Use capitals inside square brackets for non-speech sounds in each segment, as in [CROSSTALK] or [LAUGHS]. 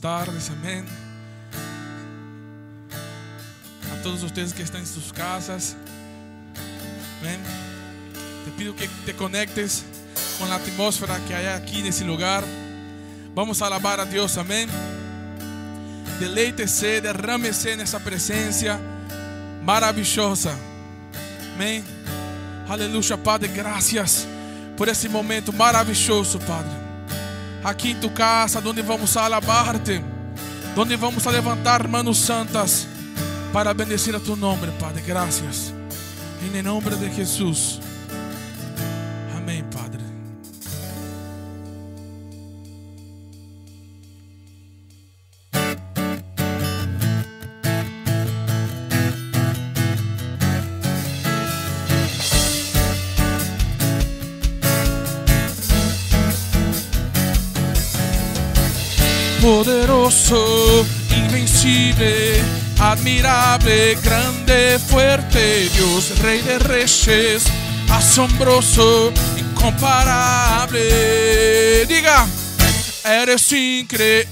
tardes, amén. A todos ustedes que están en sus casas, amén. Te pido que te conectes con la atmósfera que hay aquí en ese lugar. Vamos a alabar a Dios, amén. Deleite-se, derrame-se nessa presença maravilhosa. Amém. Aleluia, Padre, graças por esse momento maravilhoso, Padre. Aqui em tu casa, onde vamos alabar-te, onde vamos a levantar manos santas para bendecir a tu nome, Padre. Graças. Em nome de Jesus. Admirable, grande, fuerte, Dios, Rey de Reyes, asombroso, incomparable. Diga, eres increíble,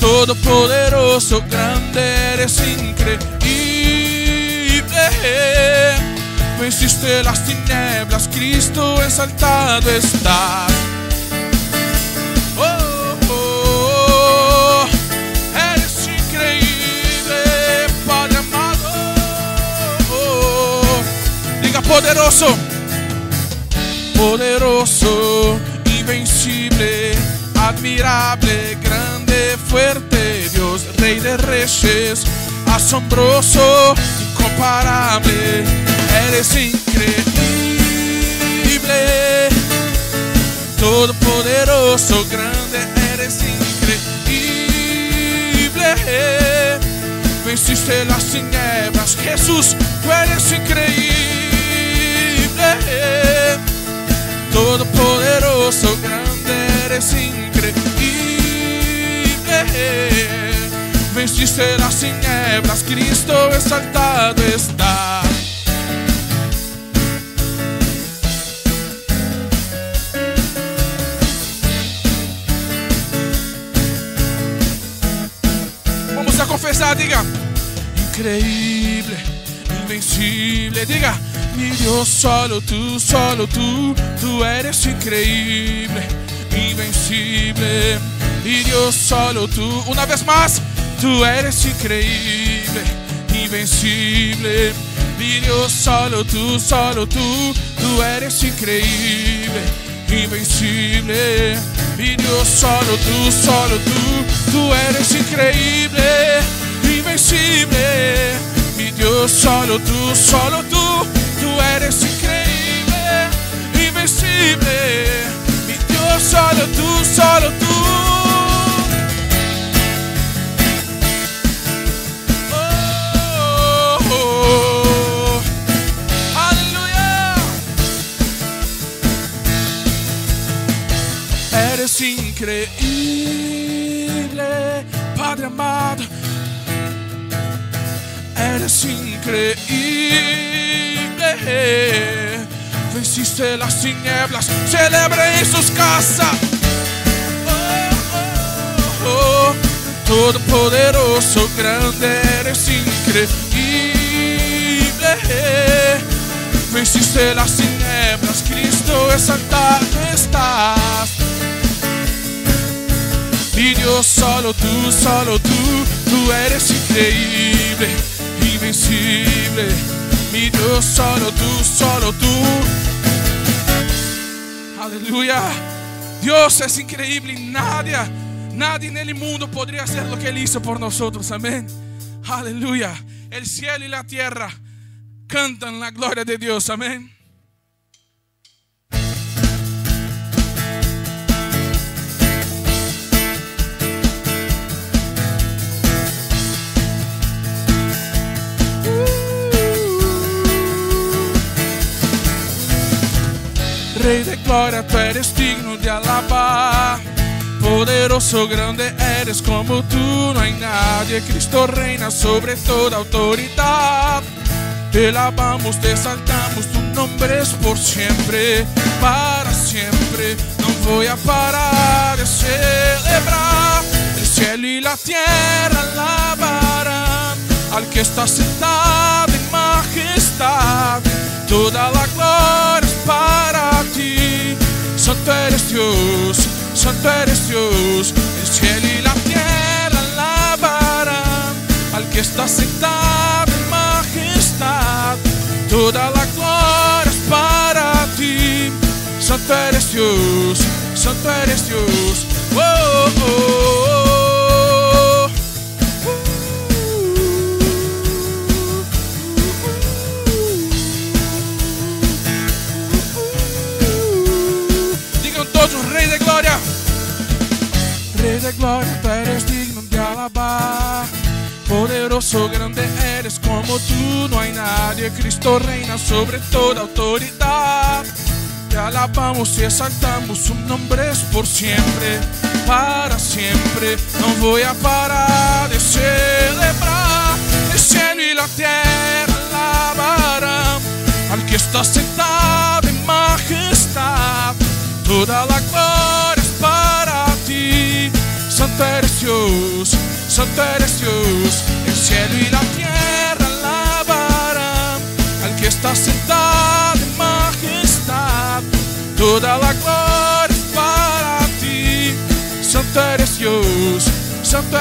todopoderoso, grande, eres increíble. Venciste las tinieblas, Cristo exaltado está. Poderoso, poderoso, invencible, admirable, grande, fuerte, Dios, Rey de Reyes, asombroso, incomparable, eres increíble todopoderoso, grande, eres increíble. Venciste las tinieblas, Jesús, tú eres increíble. Todopoderoso, grande, eres increíble. Venciste las tinieblas, Cristo exaltado está. Vamos a confesar, diga. Increíble, invencible, diga. Mi Dios, solo tú, solo tú, tú eres increíble, invencible. Mi Dios, solo tú, una vez más, tú eres increíble, invencible. Mi Dios, solo tú, solo tú, tú eres increíble, invencible. Mi Dios, solo tú, solo tú, tú eres increíble, invencible. Mi Dios, solo tú, solo tú, eres increíble, invencible. Mi Dios, solo tú, solo tú. Oh, oh. Eres increíble, Padre amado. Eres increíble. Venciste las tinieblas, celebre sus casas. Oh, oh, oh. Todopoderoso, grande, eres increíble. Venciste las tinieblas, Cristo exaltado estás. Mi Dios, solo tú, solo tú, tú eres increíble, invencible. Solo tú, solo tú. Aleluya. Dios es increíble y nadie, nadie en el mundo podría hacer lo que Él hizo por nosotros. Amén. Aleluya. El cielo y la tierra cantan la gloria de Dios. Amén. Rey de gloria, tú eres digno de alabar. Poderoso, grande eres como tú, no hay nadie. Cristo reina sobre toda autoridad. Te alabamos, te exaltamos, tu nombre es por siempre, para siempre. No voy a parar de celebrar. El cielo y la tierra alabarán al que está sentado en majestad. Toda la gloria para ti. Santo eres Dios, santo eres Dios. El cielo y la tierra alabarán al que está sentado en majestad. Toda la gloria es para ti. Santo eres Dios, santo eres Dios. Oh, oh, oh, De Gloria, eres digno de alabar. Poderoso, grande eres como tú, no hay nadie. Cristo reina sobre toda autoridad. Te alabamos y exaltamos, su nombre es por siempre, para siempre. No voy a parar de celebrar. El cielo y la tierra alabarán al que está sentado en majestad. Toda la gloria. Santo eres Dios. El cielo y la tierra alabarán al que está sentado en majestad. Toda la gloria es para ti. Santo eres Dios, santo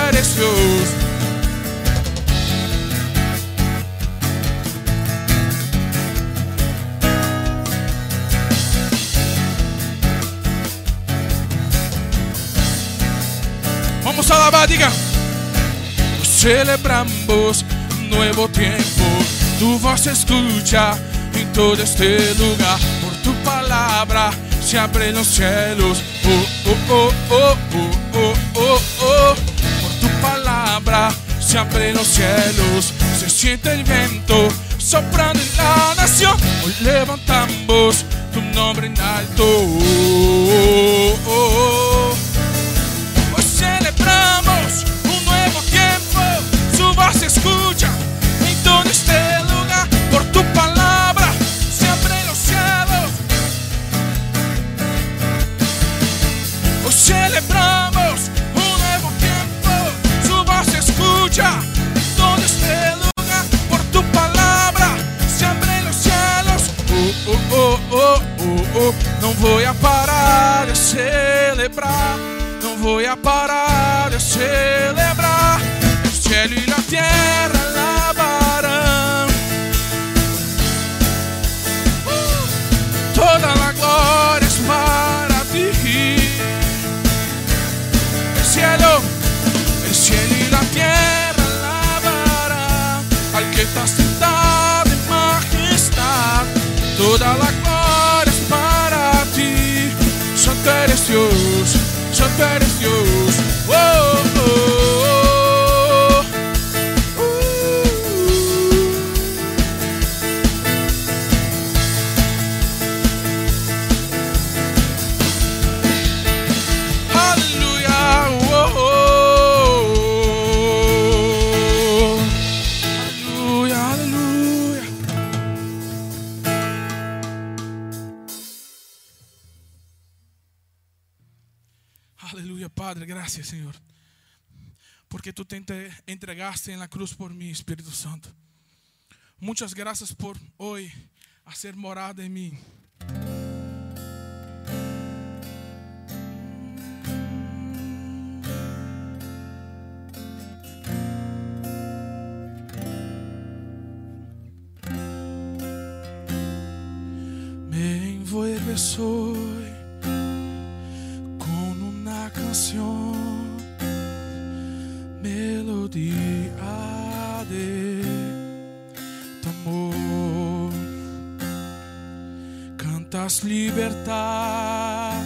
Vamos a alabar, diga. Celebramos un nuevo tiempo. Tu voz se escucha en todo este lugar. Por tu palabra se abren los cielos. Oh, oh, oh, oh, oh, oh, oh, oh. Por tu palabra se abren los cielos. Se siente el viento soprando en la nación. Hoy levantamos tu nombre en alto. No voy a parar de celebrar. No voy a parar de celebrar. El cielo y la tierra alabarán. Uh, Toda la gloria es para ti. El cielo, el cielo y la tierra alabarán al que está sentado en majestad. Toda la eres Dios, santo eres Dios. Oh, oh, oh. Gracias, Señor. Porque tú te entre- entregaste en la cruz por mí, Espíritu Santo. Muchas gracias por hoy hacer morada en mí. Me envuelves hoy con una canción, de tu amor. Cantas libertad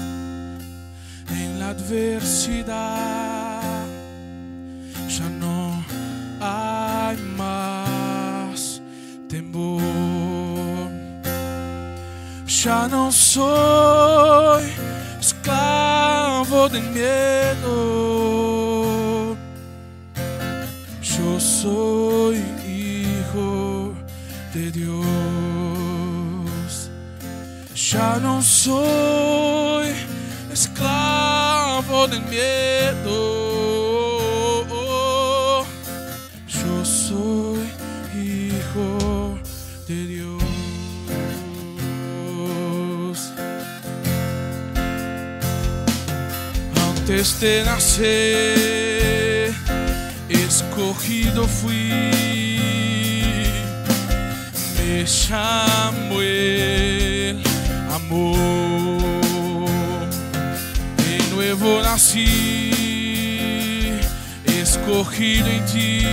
en la. Ya no hay más temor. Ya no soy esclavo del miedo. Soy hijo de Dios. Ya no soy esclavo del miedo. Yo soy hijo de Dios. Antes de nacer, escogido fui. Me llamo el amor. De nuevo nací, escogido en ti.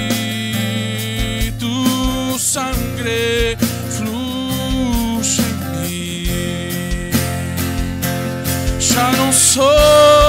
Tu sangre fluye en mí. Ya no soy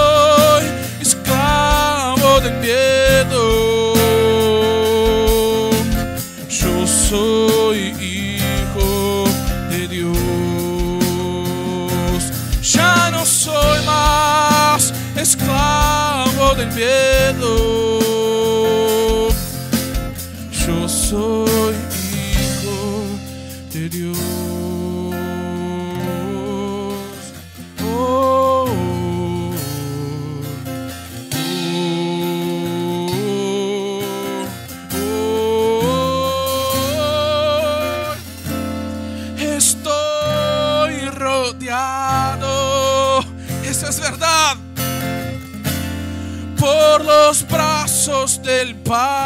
del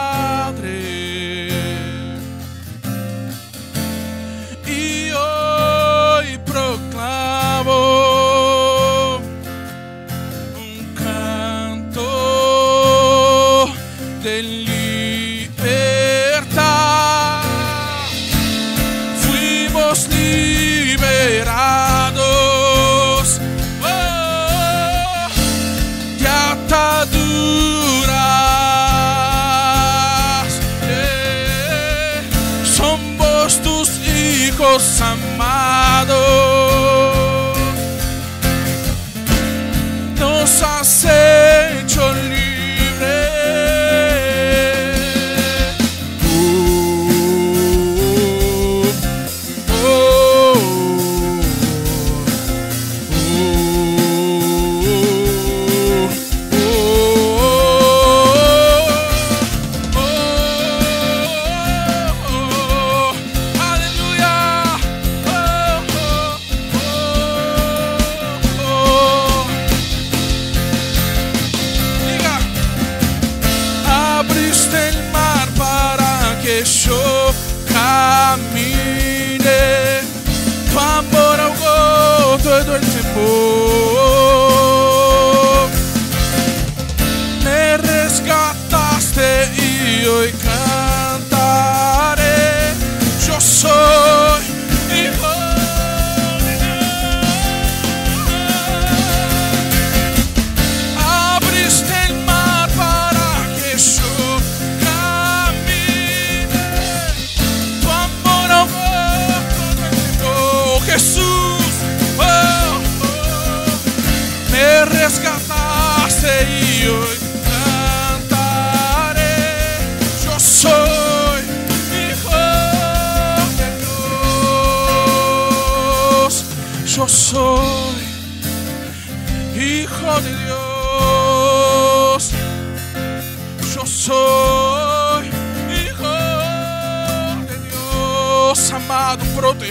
ahogó todo el temor.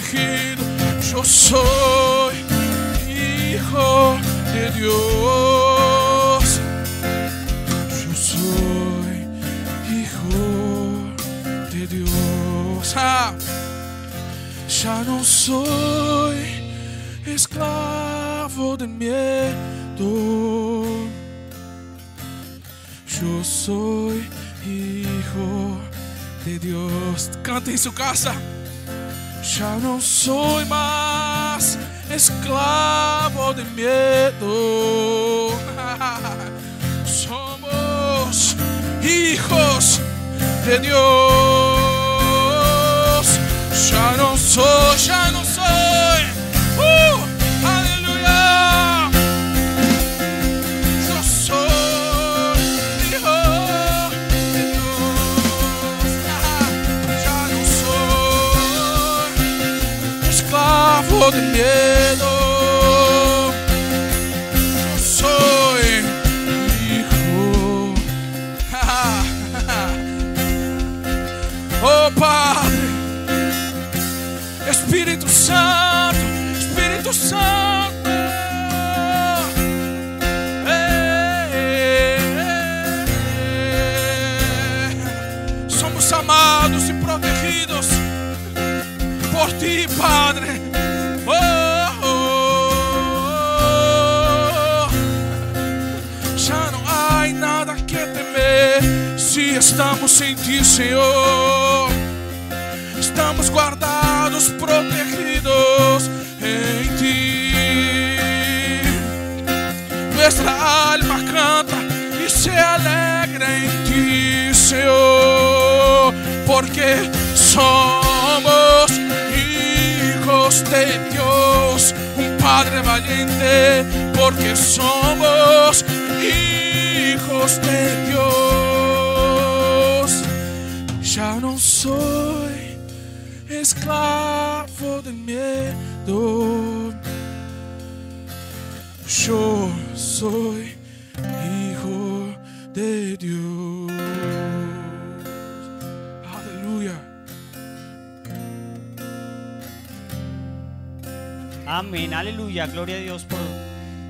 Protegido. Yo soy hijo de Dios. Yo soy hijo de Dios. Ah, ya no soy esclavo del miedo. Yo soy hijo de Dios. Cante en su casa. Ya no soy más esclavo del miedo. [LAUGHS] Somos hijos de Dios. Ya no soy, soy esclavo ti, Señor. Estamos guardados, protegidos en ti. Nuestra alma canta y se alegra en ti, Señor, porque somos hijos de Dios, un Padre valiente, porque somos hijos de Dios. Ya no soy esclavo del miedo. Yo soy hijo de Dios. Aleluya. Amén, aleluya, gloria a Dios por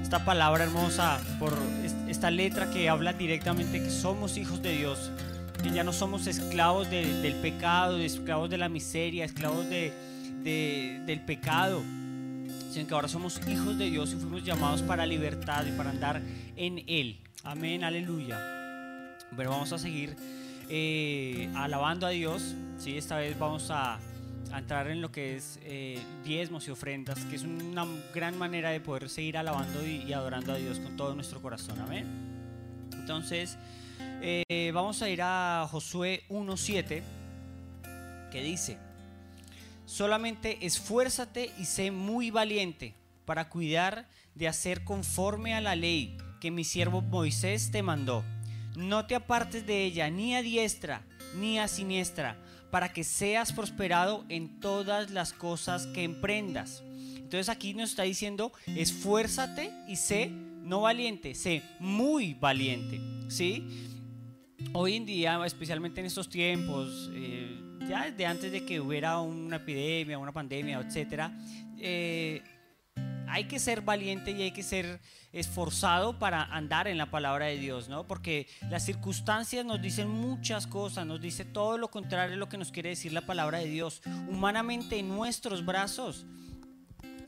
esta palabra hermosa, por es- esta letra que habla directamente que somos hijos de Dios, que ya no somos esclavos de- del pecado, esclavos de la miseria, esclavos de, de- del pecado, sino que ahora somos hijos de Dios y fuimos llamados para libertad y para andar en Él. Amén, aleluya. Pero vamos a seguir eh, alabando a Dios, ¿sí? esta vez vamos a a entrar en lo que es eh, diezmos y ofrendas, que es una gran manera de poder seguir alabando y, y adorando a Dios con todo nuestro corazón. Amén. Entonces, eh, vamos a ir a Josué 1.7, que dice, solamente esfuérzate y sé muy valiente para cuidar de hacer conforme a la ley que mi siervo Moisés te mandó. No te apartes de ella ni a diestra ni a siniestra, para que seas prosperado en todas las cosas que emprendas. Entonces aquí nos está diciendo, esfuérzate y sé no valiente, sé muy valiente, ¿sí? Hoy en día, especialmente en estos tiempos, eh, ya desde antes de que hubiera una epidemia, una pandemia, etcétera, eh, hay que ser valiente y hay que ser esforzado para andar en la palabra de Dios, ¿no? Porque las circunstancias nos dicen muchas cosas, nos dice todo lo contrario de lo que nos quiere decir la palabra de Dios. Humanamente en nuestros brazos,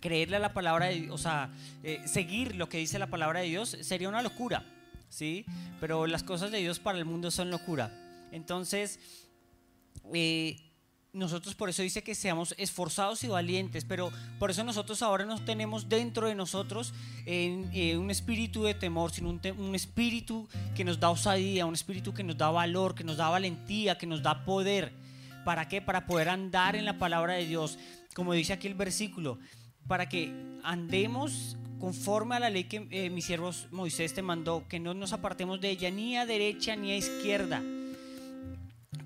creerle a la palabra de Dios, o sea, eh, seguir lo que dice la palabra de Dios sería una locura, ¿sí? Pero las cosas de Dios para el mundo son locura. Entonces, eh, nosotros por eso dice que seamos esforzados y valientes, pero por eso nosotros ahora no tenemos dentro de nosotros eh, un espíritu de temor, sino un espíritu que nos da osadía, un espíritu que nos da valor, que nos da valentía, que nos da poder. ¿Para qué? Para poder andar en la palabra de Dios, como dice aquí el versículo, para que andemos conforme a la ley que eh, mi siervo Moisés te mandó, que no nos apartemos de ella ni a derecha ni a izquierda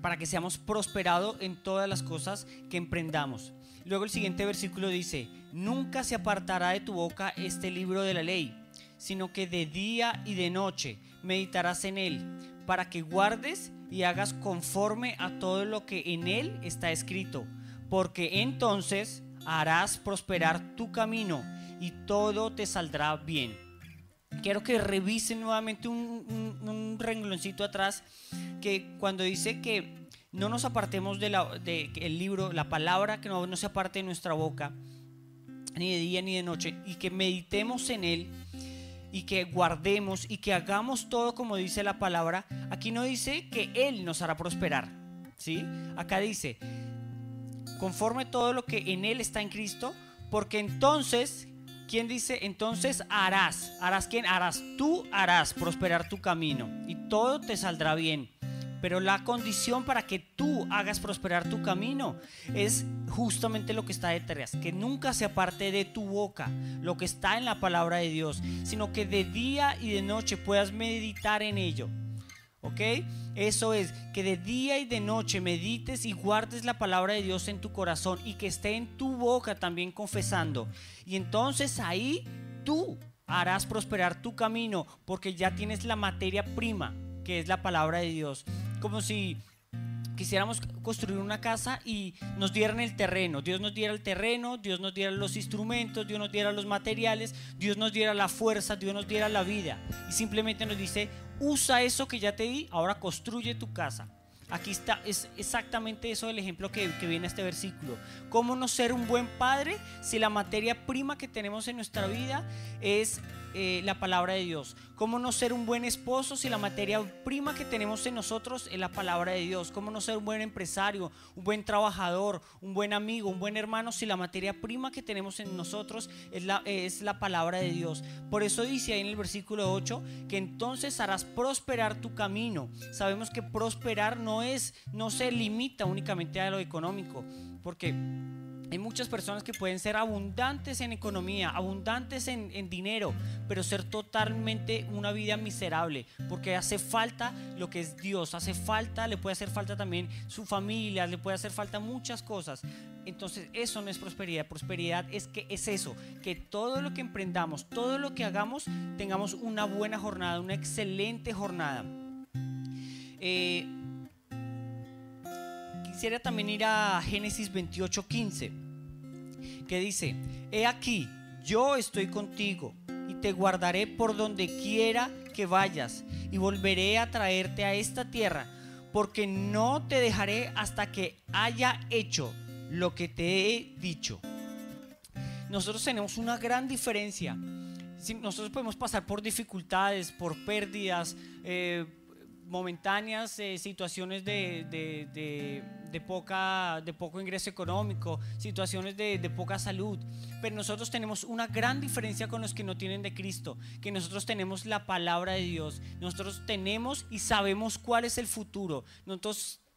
para que seamos prosperados en todas las cosas que emprendamos. Luego el siguiente versículo dice, nunca se apartará de tu boca este libro de la ley, sino que de día y de noche meditarás en él, para que guardes y hagas conforme a todo lo que en él está escrito, porque entonces harás prosperar tu camino y todo te saldrá bien quiero que revisen nuevamente un, un, rengloncito atrás que cuando dice que no nos apartemos del de, el libro, la palabra, que no, no se aparte de nuestra boca, ni de día ni de noche, y que meditemos en él y que guardemos y que hagamos todo como dice la palabra, aquí no dice que Él nos hará prosperar, ¿sí? Acá dice, conforme todo lo que en Él está en Cristo, porque entonces, ¿quién dice? Entonces harás, harás quién? Harás, tú harás prosperar tu camino y todo te saldrá bien. Pero la condición para que tú hagas prosperar tu camino es justamente lo que está detrás, que nunca se aparte de tu boca lo que está en la palabra de Dios, sino que de día y de noche puedas meditar en ello. ¿Ok? Eso es, que de día y de noche medites y guardes la palabra de Dios en tu corazón y que esté en tu boca también confesando. Y entonces ahí tú harás prosperar tu camino porque ya tienes la materia prima, que es la palabra de Dios. Como si quisiéramos construir una casa y nos dieran el terreno, Dios nos diera el terreno, Dios nos diera los instrumentos, Dios nos diera los materiales, Dios nos diera la fuerza, Dios nos diera la vida y simplemente nos dice, usa eso que ya te di, ahora construye tu casa. Aquí está, es exactamente eso el ejemplo que, que viene este versículo. ¿Cómo no ser un buen padre si la materia prima que tenemos en nuestra vida es eh, la palabra de Dios. ¿Cómo no ser un buen esposo si la materia prima que tenemos en nosotros es la palabra de Dios? ¿Cómo no ser un buen empresario, un buen trabajador, un buen amigo, un buen hermano si la materia prima que tenemos en nosotros es la, es la palabra de Dios? Por eso dice ahí en el versículo 8 que entonces harás prosperar tu camino. Sabemos que prosperar no es, no se limita únicamente a lo económico, porque hay muchas personas que pueden ser abundantes en economía, abundantes en, dinero, pero ser totalmente una vida miserable, porque hace falta lo que es Dios, hace falta, le puede hacer falta también su familia, le puede hacer falta muchas cosas. Entonces eso no es prosperidad, prosperidad es que es eso, que todo lo que emprendamos, todo lo que hagamos, tengamos una buena jornada, una excelente jornada. Eh, quisiera también ir a Génesis 28:15, que dice, he aquí, yo estoy contigo y te guardaré por donde quiera que vayas y volveré a traerte a esta tierra, porque no te dejaré hasta que haya hecho lo que te he dicho. Nosotros tenemos una gran diferencia. Nosotros podemos pasar por dificultades, por pérdidas, eh, momentáneas, eh, situaciones de, de, poca, de poco ingreso económico, situaciones de, de, poca salud. Pero nosotros tenemos una gran diferencia con los que no tienen de Cristo, que nosotros tenemos la palabra de Dios, nosotros tenemos y sabemos cuál es el futuro.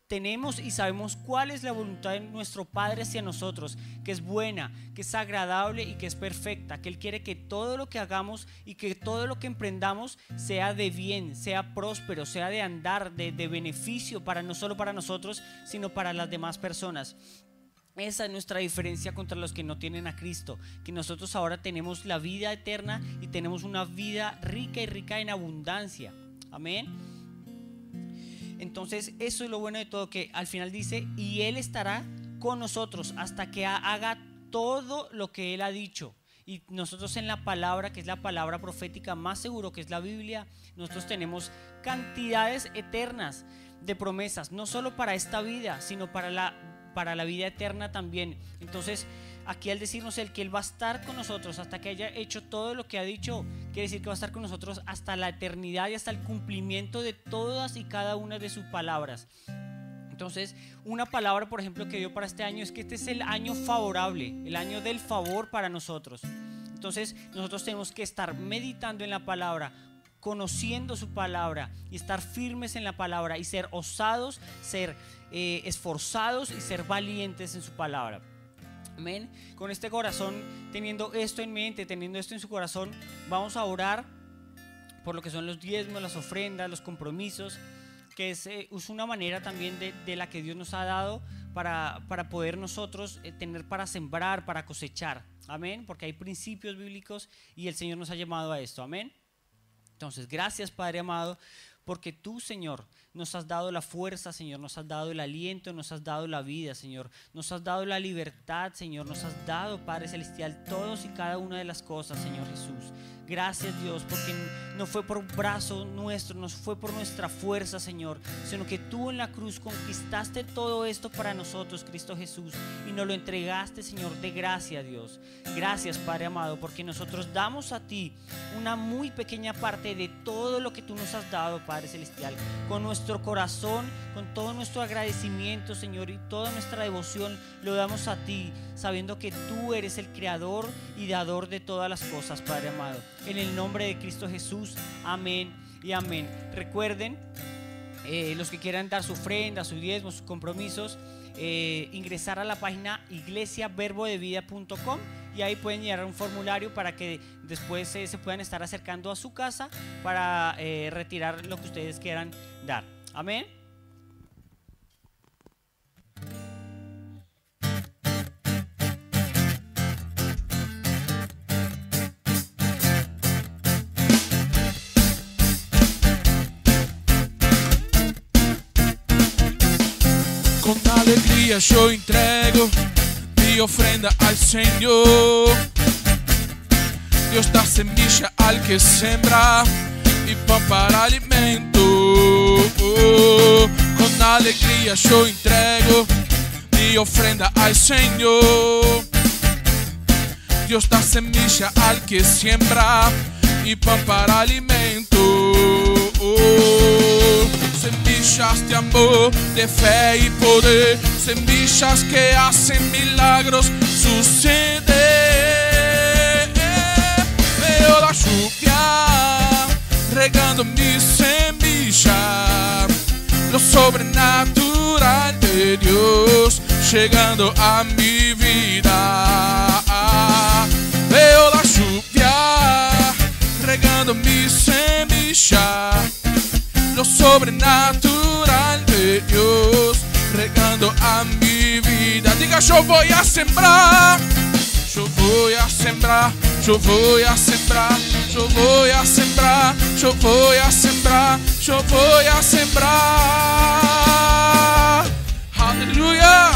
Tenemos y sabemos cuál es la voluntad de nuestro Padre hacia nosotros, que es buena, que es agradable y que es perfecta, que Él quiere que todo lo que hagamos y que todo lo que emprendamos sea de bien, sea próspero, sea de andar, de, beneficio para no solo para nosotros, sino para las demás personas. Esa es nuestra diferencia contra los que no tienen a Cristo, que nosotros ahora tenemos la vida eterna y tenemos una vida rica y rica en abundancia. Amén. Entonces, eso es lo bueno de todo, que al final dice, y Él estará con nosotros hasta que haga todo lo que Él ha dicho. Y nosotros en la palabra, que es la palabra profética más seguro, que es la Biblia, nosotros tenemos cantidades eternas de promesas, no solo para esta vida, sino para la, para la vida eterna también. Entonces, aquí al decirnos el que Él va a estar con nosotros hasta que haya hecho todo lo que ha dicho, quiere decir que va a estar con nosotros hasta la eternidad y hasta el cumplimiento de todas y cada una de sus palabras. Entonces, una palabra, por ejemplo, que dio para este año es que este es el año favorable, el año del favor para nosotros. Entonces, nosotros tenemos que estar meditando en la palabra, conociendo su palabra y estar firmes en la palabra y ser osados, ser eh, esforzados y ser valientes en su palabra. Amén. Con este corazón, teniendo esto en mente, teniendo esto en su corazón, vamos a orar por lo que son los diezmos, las ofrendas, los compromisos, que es, eh, una manera también de, la que Dios nos ha dado para, para poder nosotros eh, tener para sembrar, para cosechar. Amén. Porque hay principios bíblicos y el Señor nos ha llamado a esto. Amén. Entonces, gracias Padre amado, porque tú, Señor, nos has dado la fuerza, Señor, nos has dado el aliento, nos has dado la vida, Señor, nos has dado la libertad, Señor, nos has dado, Padre Celestial, todos y cada una de las cosas, Señor Jesús. Gracias Dios, porque no fue por brazo nuestro, no fue por nuestra fuerza, Señor, sino que tú en la cruz conquistaste todo esto para nosotros, Cristo Jesús, y nos lo entregaste, Señor, de gracia, Dios. Gracias, Padre amado, porque nosotros damos a ti una muy pequeña parte de todo lo que tú nos has dado, Padre Celestial, con nuestro corazón, con todo nuestro agradecimiento, Señor, y toda nuestra devoción lo damos a ti, sabiendo que tú eres el creador y dador de todas las cosas, Padre amado en el nombre de Cristo Jesús. Amén y amén. Recuerden, eh, los que quieran dar su ofrenda, su diezmo, sus compromisos, eh, ingresar a la página iglesiaverbodevida.com y ahí pueden llenar un formulario para que después eh, se puedan estar acercando a su casa para retirar lo que ustedes quieran dar. Amén. alegría yo entrego mi ofrenda al Señor. Dios da semilla al que sembra y pan para alimento. Con alegría yo entrego mi ofrenda al Señor. Dios da semilla al que siembra y pan para alimento. Semillas de amor, de fe y poder, semillas que hacen milagros suceder. Veo la lluvia regando mi semilla, lo sobrenatural de Dios llegando a mi vida. Veo la lluvia regando mi semilla, lo sobrenatural de Dios regando a mi vida. Diga, yo voy a sembrar, yo voy a sembrar, yo voy a sembrar, yo voy a sembrar, yo voy a sembrar, yo voy a sembrar. Aleluya.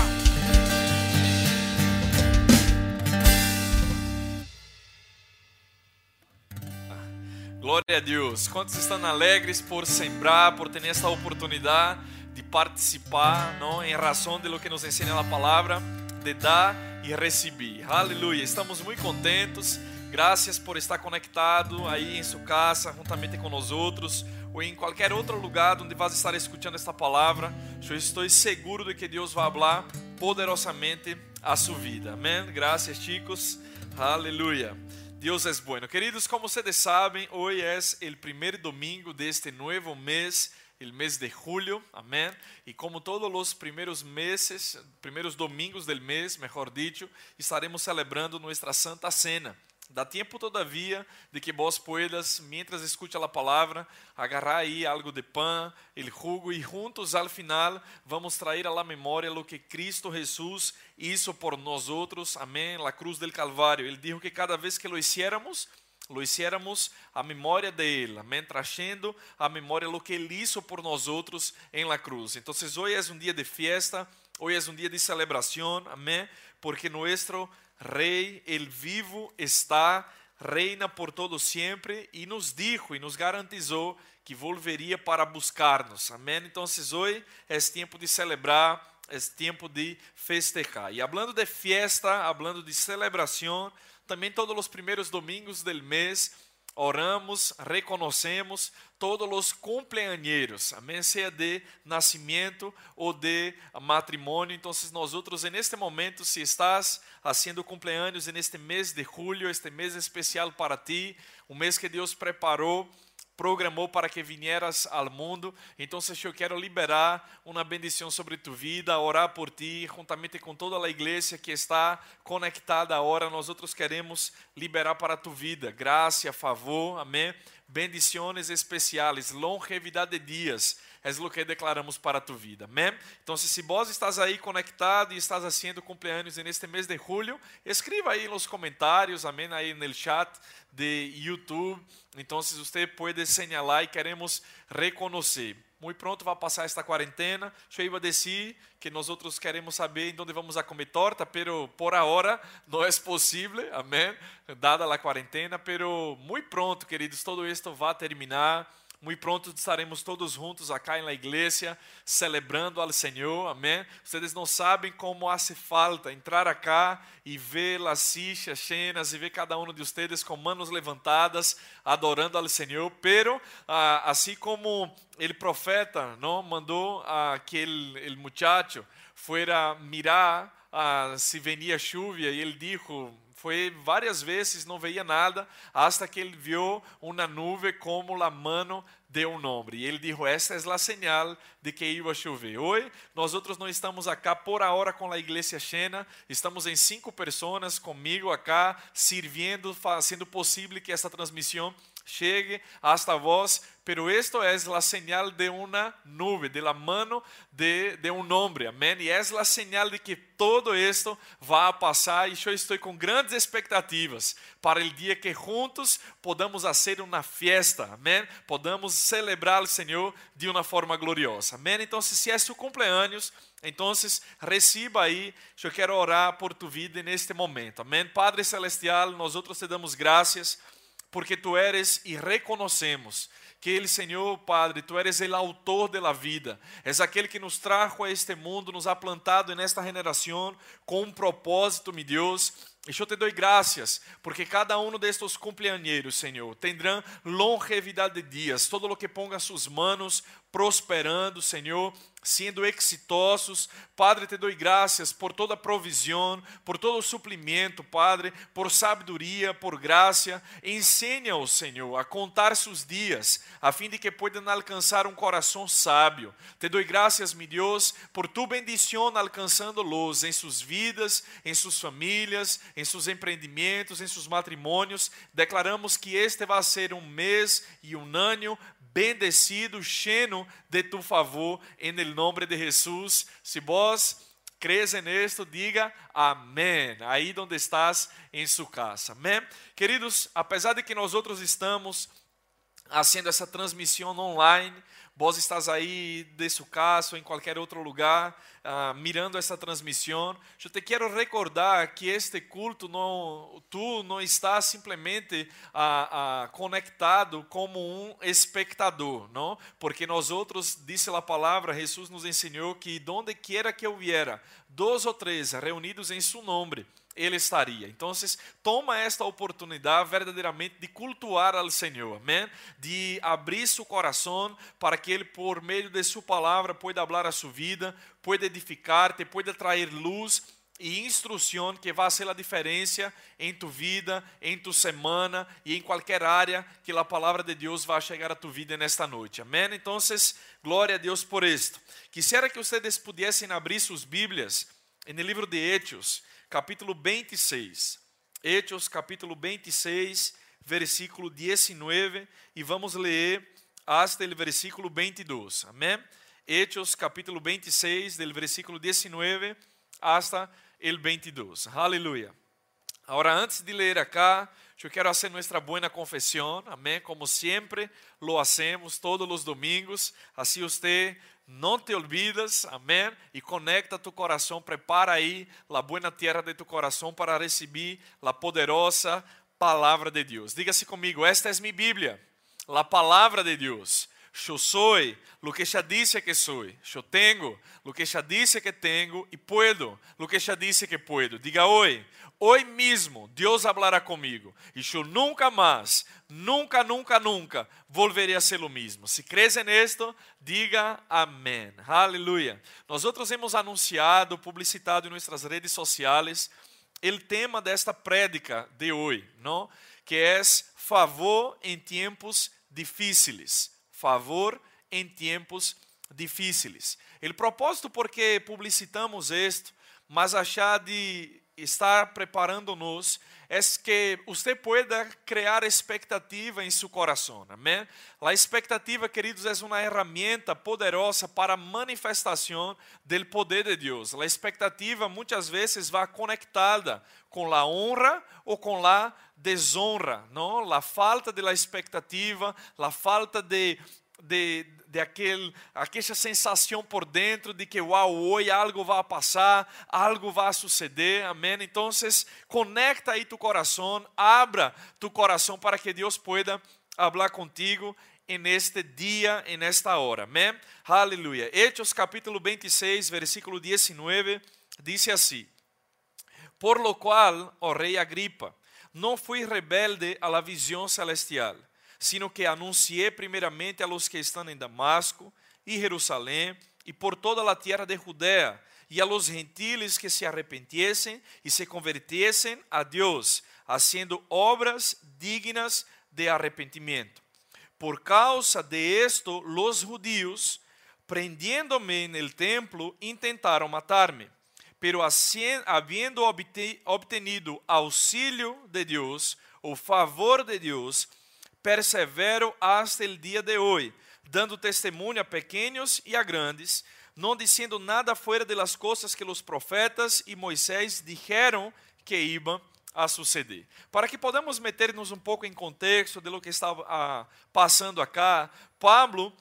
Glória a Deus. Quantos estão alegres por sembrar, por ter esta oportunidade de participar, não, em razão de lo que nos ensina a palavra, de dar e receber. Aleluia. Estamos muito contentes. Graças por estar conectado aí em sua casa, juntamente com nós outros, ou em qualquer outro lugar onde vas estar escutando esta palavra. Eu estou seguro de que Deus vai falar poderosamente a sua vida. Amém. Graças, chicos. Aleluia. Deus é bueno. Queridos, como vocês sabem, hoje é o primeiro domingo deste novo mês, o mês de julho, amém? E como todos os primeiros meses, primeiros domingos do mês, melhor dito, estaremos celebrando nossa Santa Cena. Dá tempo, todavia, de que vos puedas, mientras escucha a palavra, agarrar aí algo de pão, el jugo, e juntos, al final, vamos trair a la memória lo que Cristo Jesus hizo por nós outros, amém, la cruz del Calvário. Ele dijo que cada vez que lo hiciéramos, lo hiciéramos a memória de Ele, amém, trazendo a memória lo que Ele hizo por nós outros em la cruz. Então, hoje é um dia de fiesta, hoje é um dia de celebração, amém, porque nosso Rei, el vivo está, reina por todo sempre e nos dijo e nos garantizou que volveria para buscar-nos. Amém? Então, hoje é tempo de celebrar, é tempo de festejar. E hablando de fiesta, hablando de celebração, também todos os primeiros domingos do mês oramos, reconhecemos todos os cumpleañeros, amém, seja de nascimento ou de matrimônio. Então, nós outros, neste momento, se estás haciendo cumpleaños neste mês de julho, este mês especial para ti, um mês que Deus preparou programou para que vinieras ao mundo. Então, eu quero liberar uma bendição sobre tu vida, orar por ti, juntamente com toda a igreja que está conectada agora. Nós outros queremos liberar para tu vida graça, favor, amém. Bendições especiais, longevidade de dias é o que declaramos para tu vida. Amém? Então, se vos estás aí conectado e estás haciendo cumpleaños neste mês de julho, escreva aí nos comentários, amém, aí no chat de YouTube. Então, se você pode señalar e queremos reconhecer. Muito pronto vai passar esta quarentena. Eu ia dizer que nós outros queremos saber onde vamos a comer torta, pero por ahora não é possível, amém? Dada a quarentena, pero muito pronto, queridos, todo isto vai terminar. Muito pronto estaremos todos juntos acá na igreja, celebrando ao Senhor, amém? Vocês não sabem como hace falta entrar acá e ver as sillas cheias e ver cada um de vocês com manos levantadas, adorando ao Senhor, pero ah, assim como o profeta não mandou ah, que el, muchacho fuera mirar ah, se venia chuva e ele disse foi várias vezes, não veia nada, hasta que ele viu uma nuvem como a mano de um homem. E ele disse: Esta é a señal de que ia chover. Hoje, nós outros não estamos acá por hora com a igreja cheia, estamos em cinco pessoas comigo acá, servindo, fazendo possível que esta transmissão chegue hasta vós, pero esto es la señal de una nube, de la mano de, de un hombre, amén. Y es la señal de que todo esto va a pasar y yo estoy con grandes expectativas para el día que juntos podamos hacer una fiesta, amén. Podamos celebrar al Señor de una forma gloriosa, amén. Entonces, si es su cumpleaños, entonces reciba aí, eu quero orar por tu vida neste momento. Amém. Padre celestial, nós outros te damos graças porque tu eres e reconhecemos que Ele, Senhor Padre, Tu eres o autor de la vida, és aquele que nos trajo a este mundo, nos ha plantado nesta generação com um propósito, meu Deus. E eu te dou graças, porque cada um destes cumpleañeiros, Senhor, terão longevidade de dias, todo lo que ponga suas manos prosperando, Senhor, sendo exitosos. Padre, te dou graças por toda provisão, por todo o suplemento, Padre, por sabedoria, por graça. Ensina-os, Senhor, a contar seus dias, a fim de que possam alcançar um coração sábio. Te dou graças, meu Deus, por tu bendição alcançando-los em suas vidas, em suas famílias, em seus empreendimentos, em seus matrimônios. Declaramos que este vai ser um mês e um ano bendecido, lleno de tu favor, en el nombre de Jesús. Si vos crees en esto, diga amém. Aí donde estás, em sua casa. Amém? Queridos, apesar de que nós outros estamos fazendo essa transmissão online, vos estás aí de sua casa ou em qualquer outro lugar, uh, mirando essa transmissão, eu te quero recordar que este culto não, tu não estás simplesmente uh, uh, conectado como um espectador, não? Porque nós outros, disse a palavra, Jesus nos ensinou que donde quiera que eu viera, dois ou três reunidos em seu nome, ele estaria. Então, toma esta oportunidade verdadeiramente de cultuar ao Senhor, amém? De abrir seu coração para que Ele, por meio de Sua palavra, pueda falar a sua vida, pueda edificar-te, pueda trazer luz e instrução que vai ser a diferença em tu vida, em tu semana e em qualquer área que a palavra de Deus vai chegar a tu vida nesta noite. Amém? Então, glória a Deus por isto. Quisiera que vocês pudessem abrir suas Bíblias no livro de Hechos capítulo 26. Hechos, capítulo 26, versículo 19, e vamos ler hasta el versículo 22. Amém? Hechos, capítulo 26, del versículo 19 hasta el 22. Aleluia. Agora, antes de ler acá, eu quero fazer nossa boa confissão, amém? Como sempre lo hacemos todos os domingos, assim você não te olvidas, amém? E conecta tu coração, prepara aí a boa terra de tu coração para receber a poderosa palavra de Deus. Diga-se comigo, esta é minha Bíblia, a palavra de Deus. Eu sou lo que já disse que sou. Eu tenho lo que já disse que tenho e puedo lo que já disse que puedo. Diga hoje, hoje mesmo Deus hablará comigo e eu nunca mais, nunca, nunca, nunca volverei a ser o mesmo. Se crees en esto, diga amém. Aleluia. Nós outros hemos anunciado, publicitado em nossas redes sociais o tema desta prédica de hoje, não? Que é favor em tempos difíceis favor em tempos difíceis. O propósito por que publicitamos isto, mas achar de estar preparando-nos, é que você pueda criar expectativa em seu coração. Amém? A expectativa, queridos, é uma ferramenta poderosa para manifestação do poder de Deus. A expectativa muitas vezes vai conectada com a honra ou com a desonra, não? A falta de la expectativa, a falta de de, de aquele, aquela sensação por dentro de que, uau, hoje algo vai passar, algo vai suceder, amém? Então, conecta aí tu coração, abra tu coração para que Deus pueda falar contigo en este dia, en esta hora. Amém? Aleluia. Hechos capítulo 26, versículo 19, diz assim: Por lo qual, ó rei Agripa, não fui rebelde a la visão celestial, sino que anuncié primeiramente a los que estão em Damasco e Jerusalém e por toda a terra de Judea e a los gentiles que se arrepentiesen e se convertiesen a Deus, haciendo obras dignas de arrepentimiento. Por causa de esto, los judíos, prendiéndome en el templo, intentaron matarme pero habiendo obtenido auxílio de Deus, o favor de Deus, persevero hasta el dia de hoje, dando testemunho a pequenos e a grandes, não dizendo nada fora de las coisas que os profetas e Moisés dijeron que iban a suceder. Para que podamos meter-nos um pouco em contexto de lo que estava ah, passando acá, Pablo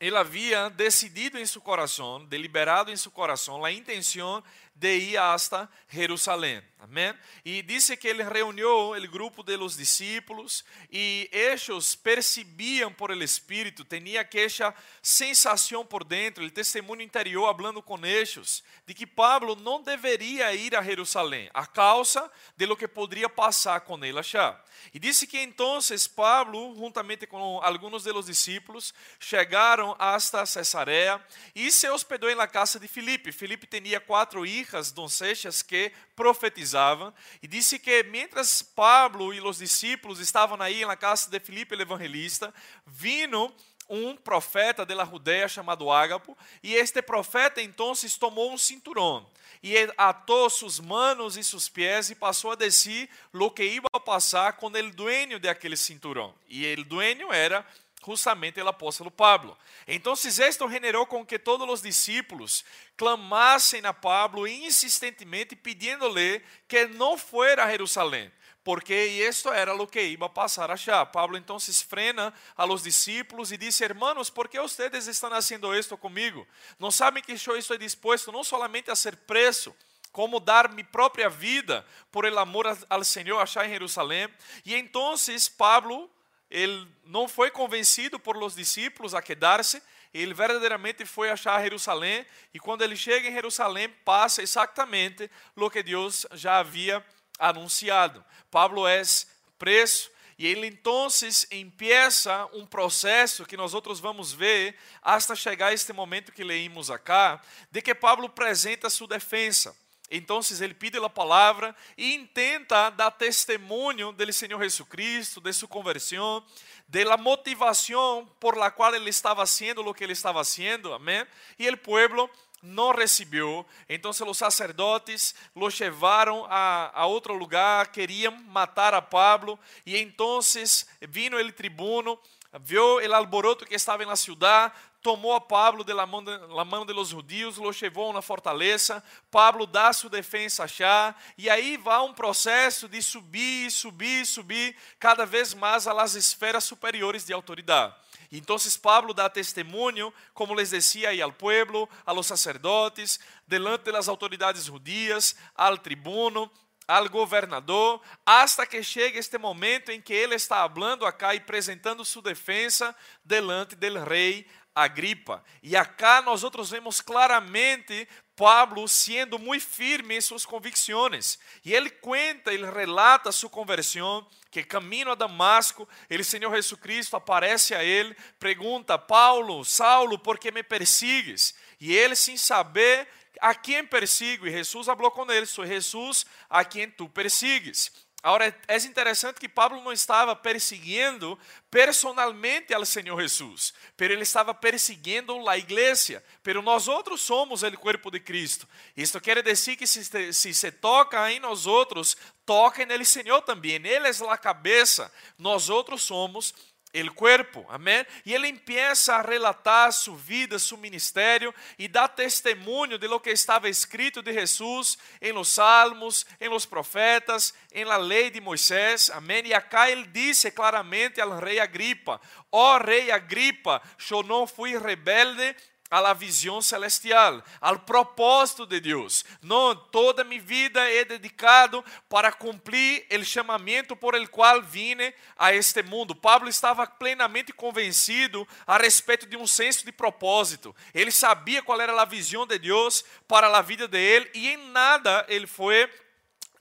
ele havia decidido em seu coração, deliberado em seu coração, a intenção de ir hasta Jerusalém. Amém? E disse que ele reuniu o grupo de los discípulos e eles percebiam por el Espírito, tinha aquela sensação por dentro, o testemunho interior, falando com eles, de que Pablo não deveria ir a Jerusalém, a causa de lo que poderia passar com ele já. E disse que então Pablo, juntamente com alguns de los discípulos, chegaram hasta Cesarea e se hospedou na casa de Filipe. Filipe tinha quatro hijas, doncellas, que profetizavam. E disse que, mientras Pablo e os discípulos estavam aí na casa de Filipe, o evangelista, vino um profeta de la Judea chamado Ágapo, e este profeta então tomou um cinturão e atou suas manos e seus pés e passou a dizer lo que iba a passar com o dueño de aquele cinturão. E o dueño era justamente o apóstolo Pablo. Então, esto generou com que todos os discípulos clamassem a Pablo insistentemente, pedindo-lhe que não fuera a Jerusalém porque esto era lo que iba a pasar allá. Pablo entonces frena a los discípulos y dice, hermanos, ¿por qué ustedes están haciendo esto conmigo? ¿No saben que yo estoy dispuesto no solamente a ser preso, como dar mi propia vida por el amor al Señor allá en Jerusalén? Y entonces Pablo, él no fue convencido por los discípulos a quedarse, ele verdadeiramente foi achar Jerusalém, e quando ele chega em Jerusalém, passa exatamente o que Deus já havia anunciado. Pablo é preso e ele então empieza um processo que nós outros vamos ver hasta chegar a este momento que leímos acá, de que Pablo apresenta sua defesa. Então ele pede a palavra e intenta dar testemunho do Senhor Jesus Cristo, de sua conversão, de la motivação por la qual ele estava haciendo o que ele estava haciendo, amém? E o pueblo não recebeu. Então, os sacerdotes lo levaram a, a outro lugar, queriam matar a Pablo. E então vino o tribuno, viu o alboroto que estava na cidade, tomou a Pablo de la mão de, los judíos, lo levou na fortaleza. Pablo dá sua defesa já, e aí vai um processo de subir, subir, subir, cada vez mais às esferas superiores de autoridade. Entonces Pablo da testemunho, como les decía ahí al pueblo, a los sacerdotes, delante de las autoridades judías, al tribuno, al governador, hasta que chegue este momento em que ele está hablando acá e apresentando sua defesa delante del rei Agripa. E acá nós outros vemos claramente Pablo sendo muito firme em suas convicções. E ele conta, ele relata sua conversão, que caminho a Damasco, ele Senhor Jesus Cristo aparece a ele, pergunta: Paulo, Saulo, por que me persigues? E ele, sem saber a quem persigo, e Jesus falou com ele: Sou Jesus a quem tu persigues. Agora, é interessante que Pablo não estava perseguindo personalmente ao Senhor Jesus, pero ele estava perseguindo a igreja, pero nós outros somos o corpo de Cristo. Isto quer dizer que se, se se toca em nós outros, toca nele Senhor também. Ele é a cabeça, nós outros somos el cuerpo, amém? E ele empieza a relatar sua vida, seu ministério e dá testemunho de lo que estava escrito de Jesus em los salmos, em los profetas, em la lei de Moisés, amém? E acá ele disse claramente ao rei Agripa: Ó oh, rei Agripa, eu não fui rebelde a la visão celestial, ao propósito de Deus. Não, toda minha vida é dedicado para cumprir o chamamento por el qual vine a este mundo. Pablo estava plenamente convencido a respeito de um senso de propósito. Ele sabia qual era a visão de Deus para a vida de ele e em nada ele foi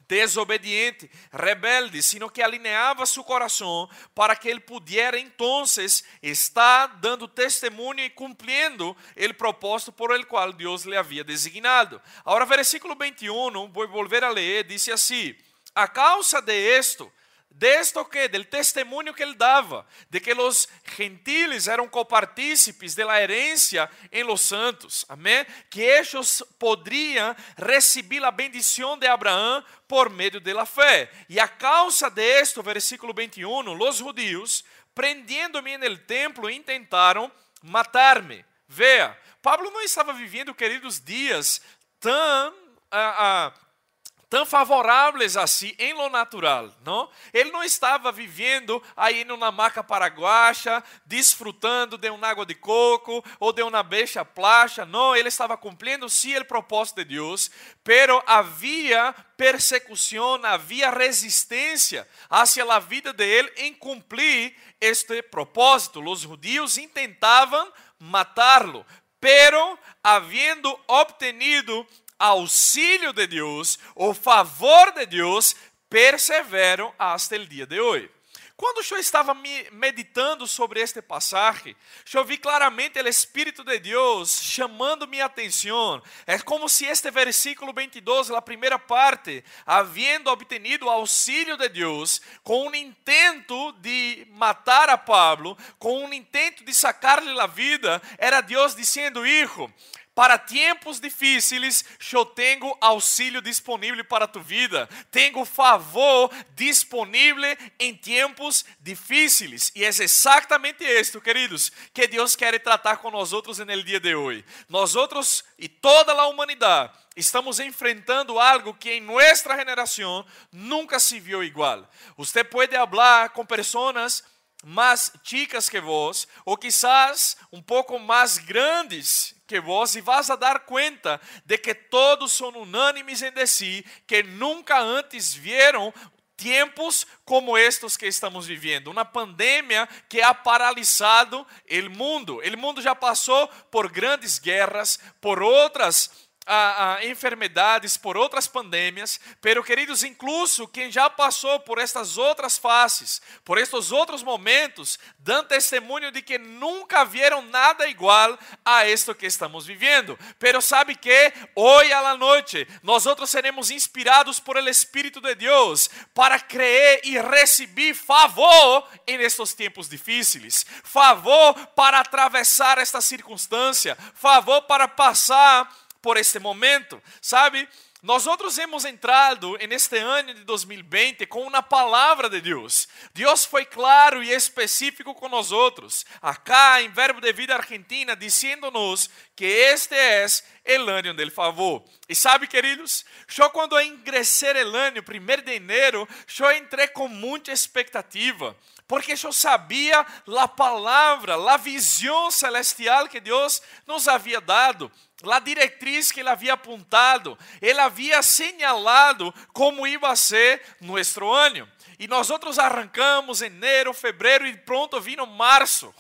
desobediente, rebelde, sino que alineava seu coração para que ele pudesse então estar dando testemunho e cumprindo o propósito por el qual Deus lhe havia designado. Agora, versículo 21, vou volver a ler, diz assim: A causa de esto de esto que, del testimonio que él daba, de que los gentiles eran copartícipes de la herencia en los santos, amén, que ellos podrían recibir la bendición de Abraham por medio de la fe. Y a causa de esto, versículo 21, los judíos, prendiendo-me en el templo, intentaram matar-me. Veja, Pablo não estava vivendo, queridos, dias tão ah, ah, tão favoráveis assim em lo natural, não? Ele não estava vivendo aí numa maca paraguacha, desfrutando de uma água de coco ou de uma beija placha, não, ele estava cumprindo sim o propósito de Deus, pero havia persecução, havia resistência hacia a vida de ele em cumprir este propósito. Os judeus intentavam matá-lo, pero havendo obtenido auxílio de Deus, o favor de Deus, perseveram hasta el dia de hoje. Quando eu estava meditando sobre este passagem, eu vi claramente o Espírito de Deus chamando minha atenção. É como se este versículo 22, a primeira parte, havendo obtenido auxílio de Deus, com um intento de matar a Pablo, com um intento de sacar-lhe a vida, era Deus dizendo: Hijo, para tempos difíceis, eu tenho auxílio disponível para tu vida. Tenho favor disponível em tempos difíceis. E é exatamente isto, queridos, que Deus quer tratar com nós outros no dia de hoje. Nós outros e toda a humanidade estamos enfrentando algo que em nossa geração nunca se viu igual. Você pode falar com pessoas mais chicas que vos, ou quizás um pouco mais grandes que vos, e vas a dar conta de que todos são unânimes em si, que nunca antes vieram tempos como estes que estamos vivendo, uma pandemia que ha paralisado o mundo. O mundo já passou por grandes guerras, por outras a, a enfermidades, por outras pandemias, pero queridos, incluso quem já passou por estas outras faces, por estes outros momentos, dão testemunho de que nunca vieram nada igual a isto que estamos vivendo. Pero sabe que hoje à noite nós outros seremos inspirados por el Espírito de Deus para crer e receber favor em estes tempos difíceis, favor para atravessar esta circunstância, favor para passar por este momento, sabe? Nós outros hemos entrado neste ano de 2020 com uma palavra de Deus. Deus foi claro e específico com nós outros. Acá em Verbo de Vida Argentina, dizendo-nos que este é o ano del favor. E sabe, queridos, eu quando ingressei el ano, primeiro de janeiro, eu entrei com muita expectativa porque eu sabia a palavra, a visão celestial que Deus nos havia dado, a diretriz que Ele havia apontado, Ele havia señalado como ia ser nosso ano. E nós outros arrancamos enero, fevereiro e pronto, vino março.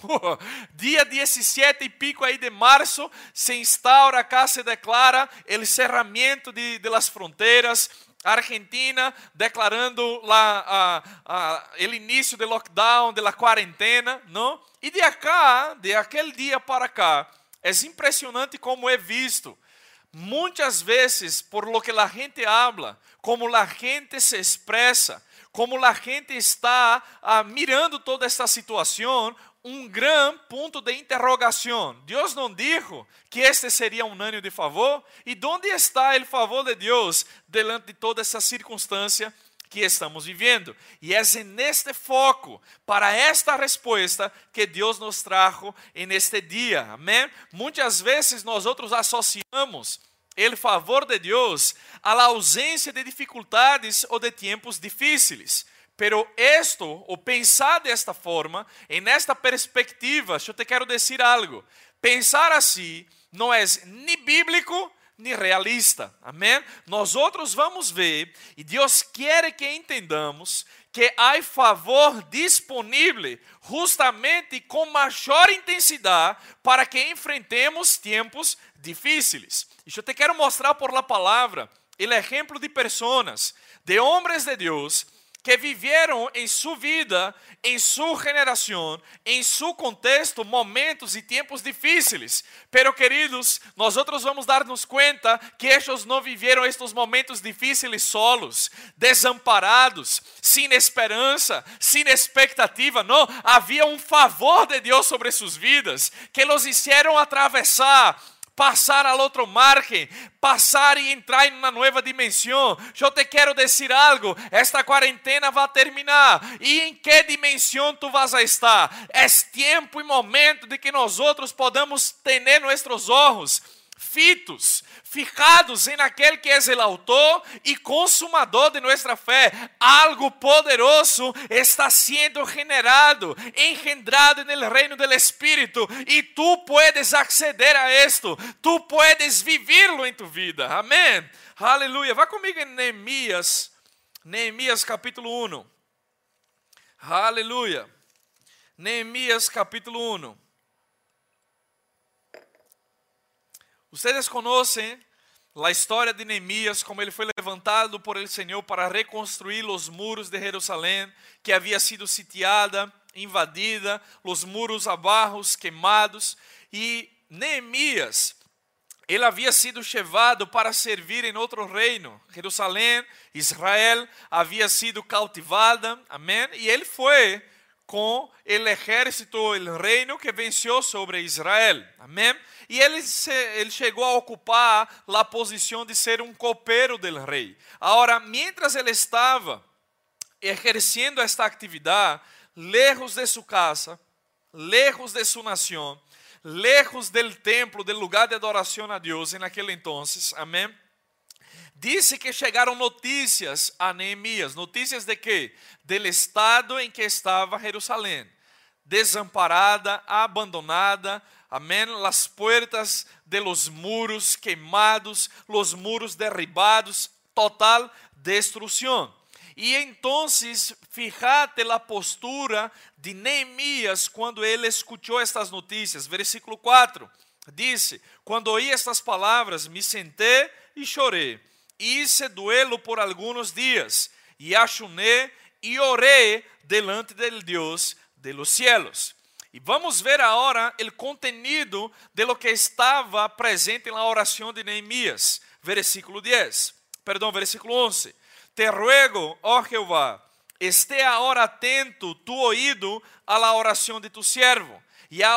Dia 17 e pico aí de março, se instaura cá, se declara o cerramento de, de las fronteiras, Argentina declarando lá el início do lockdown, da quarentena, não? E de acá, de aquele dia para cá, é impressionante como é visto. Muitas vezes, por lo que a gente habla, como a gente se expressa, como a gente está ah, mirando toda esta situação, um grande ponto de interrogação. Deus não disse que este seria um ano de favor? E onde está o favor de Deus diante de toda essa circunstância que estamos vivendo? E é neste foco, para esta resposta, que Deus nos trajo neste dia. Amém? Muitas vezes nós outros associamos o favor de Deus à ausência de dificuldades ou de tempos difíceis. Pero esto, o pensar desta forma, em esta perspectiva, eu te quero dizer algo. Pensar assim não é nem bíblico nem realista. Amém? Nós outros vamos ver, e Deus quer que entendamos que há favor disponível justamente com maior intensidade para que enfrentemos tempos difíceis. E eu te quero mostrar por la palavra o exemplo de pessoas, de homens de Deus, que viveram em sua vida, em sua geração, em seu contexto, momentos e tempos difíceis. Pero, queridos, nós outros vamos dar-nos conta que estes não viveram estes momentos difíceis solos, desamparados, sem esperança, sem expectativa. Não, havia um favor de Deus sobre suas vidas que los hicieron atravessar passar al outro margen, passar e entrar em uma nova dimensão. Eu te quero dizer algo: esta quarentena vai terminar. E em que dimensão tu vas a estar? É tempo e momento de que nós outros podamos ter nossos olhos fitos, ficados em aquele que é o autor e consumador de nossa fé. Algo poderoso está sendo generado, engendrado no reino do Espírito e tu puedes acceder a esto, tu puedes vivirlo em tu vida. Amém. Aleluia. Vá comigo em Neemias, Neemias capítulo 1. Aleluia. Neemias capítulo 1. Vocês conhecem a história de Neemias, como ele foi levantado por el Senhor para reconstruir os muros de Jerusalém, que havia sido sitiada, invadida, os muros abarros, queimados. E Neemias, ele havia sido levado para servir em outro reino. Jerusalém, Israel, havia sido cautivada, amém? E ele foi com o exército, o reino que venceu sobre Israel. Amém? E ele, se, ele chegou a ocupar a posição de ser um copeiro do rei. Agora, mientras ele estava exercendo esta atividade, lejos de sua casa, lejos de sua nação, lejos del templo, del lugar de adoração a Deus em aquele entonces, amém? Disse que chegaram notícias a Neemias. Notícias de quê? Del estado em que estava Jerusalém. Desamparada, abandonada, amém? Las puertas de los muros queimados, los muros derribados, total destruição. E então, fíjate a postura de Neemias quando ele escutou estas notícias. Versículo 4. Disse: Quando oí estas palavras, me sentei e chorei hice duelo por algunos días y ayuné y oré delante del Dios de los cielos. E vamos ver agora o contenido de lo que estava presente na oração de Neemias, versículo 10. Perdão, versículo 11. Te ruego, ó Jehová, esté agora atento tu oído a la oração de tu siervo e a,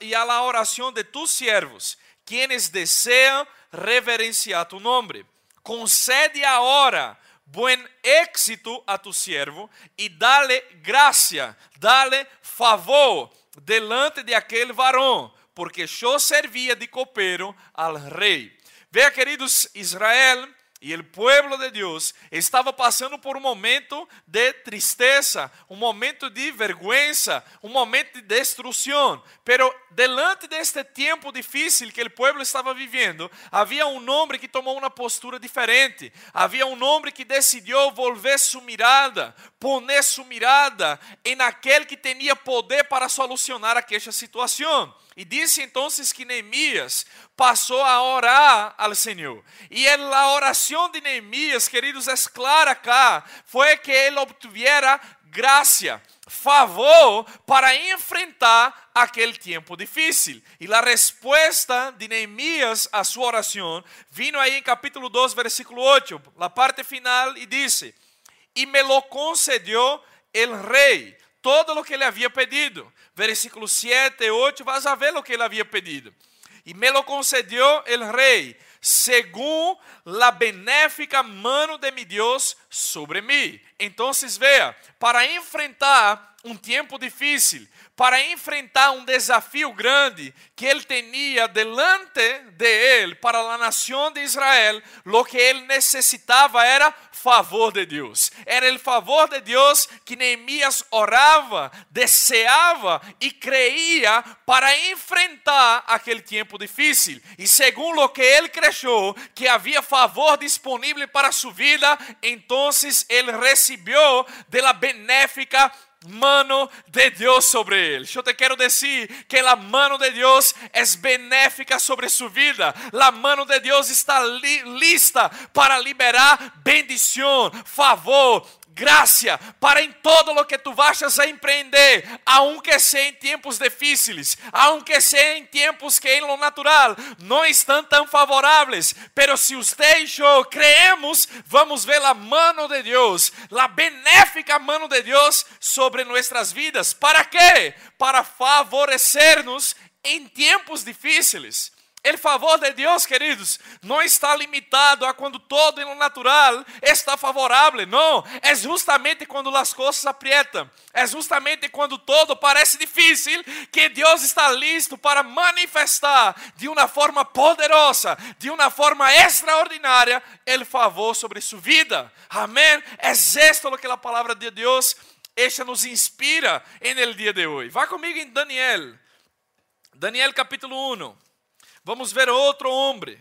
e la oração de tus siervos, quienes deseam reverenciar tu nome concede ahora buen éxito a tu siervo e dale gracia, dale favor delante de aquele varão, porque eu servia de copeiro al rei. Veja, queridos, Israel e o povo de Deus estava passando por um momento de tristeza, um momento de vergüenza, um momento de destruição. Pero delante deste tempo difícil que o povo estava vivendo, havia um homem que tomou uma postura diferente. Havia um homem que decidiu volver sua mirada, poner sua mirada em aquele que tinha poder para solucionar aquela situação. E disse então que Neemias passou a orar ao Senhor. E a oração de Neemias, queridos, é clara cá, foi que ele obtivera graça, favor para enfrentar aquele tempo difícil. E a resposta de Neemias a sua oração vino aí em capítulo 2, versículo 8, a parte final, e disse: E me lo concedeu el rei todo o que ele havia pedido. Versículo 7 e 8, vas a ver o que ele havia pedido. E me lo concedió el rei, según la benéfica mano de mi Dios sobre mim. Então, veja, para enfrentar um tempo difícil, para enfrentar um desafio grande que ele tinha delante de ele para a nação de Israel, o que ele necessitava era favor de Deus. Era o favor de Deus que Neemias orava, desejava e creia para enfrentar aquele tempo difícil. E segundo o que ele cresceu, que havia favor disponível para sua vida, então ele recebeu de la benéfica mano de Deus sobre ele. Eu te quero dizer que a mano de Deus é benéfica sobre sua vida. A mano de Deus está li lista para liberar bendição, favor, gracia para en todo lo que tú vayas a aunque sea en tiempos difíciles, aunque sea en tiempos que en lo natural no están tan favorables, pero usted y yo creemos, vamos ver la mano de Dios, la benéfica mano de Dios sobre nuestras vidas. ¿Para qué? Para favorecernos em tempos difíceis. O favor de Deus, queridos, não está limitado a quando todo no natural está favorável. Não, é justamente quando as coisas aprietam, é justamente quando todo parece difícil que Deus está listo para manifestar de uma forma poderosa, de uma forma extraordinária, o favor sobre sua vida. Amém? É isto o que a palavra de Deus esta nos inspira en el dia de hoje. Vá comigo em Daniel. Daniel capítulo 1. Vamos ver outro homem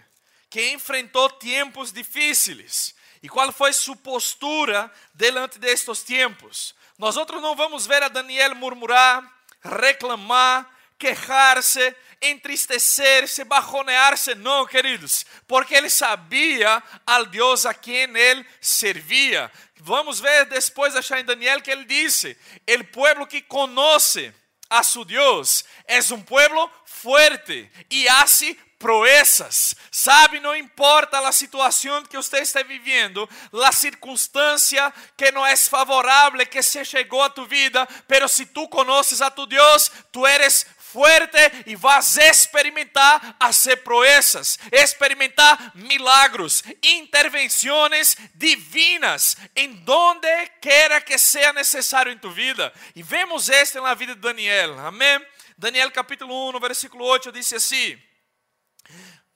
que enfrentou tempos difíceis. E qual foi sua postura delante destes tempos? Nós outros não vamos ver a Daniel murmurar, reclamar, quejar-se, entristecer-se, bajonear-se, não, queridos, porque ele sabia al Deus a quem ele servia. Vamos ver depois achar em Daniel que ele disse: "El pueblo que conoce a su Dios es un pueblo fuerte y hace proezas. Sabe, não importa a situação que você está vivendo, a circunstância que não é favorável que se chegou a tu vida, pero si tu conoces a tu Deus, tu eres fuerte e vas experimentar hacer proezas, experimentar milagros, intervenções divinas em donde quiera que seja necessário em tu vida. E vemos esto na vida de Daniel. Amém? Daniel capítulo 1, versículo 8 diz assim: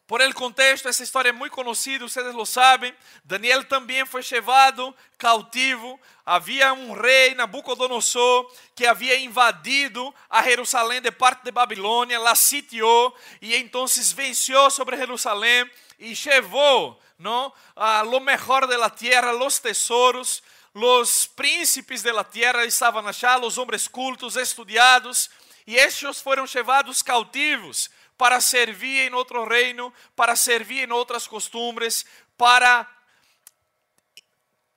por el contexto, essa história é muito conhecida, vocês lo sabem. Daniel também foi levado cautivo. Havia um rei, Nabucodonosor, que havia invadido a Jerusalém de parte de Babilônia, la sitiou e então venceu sobre Jerusalém e levou não, a lo mejor de la tierra, los tesouros. Los príncipes de la tierra estavam allá, os homens cultos, estudiados, e estes foram levados cautivos para servir em outro reino, para servir em outras costumbres, para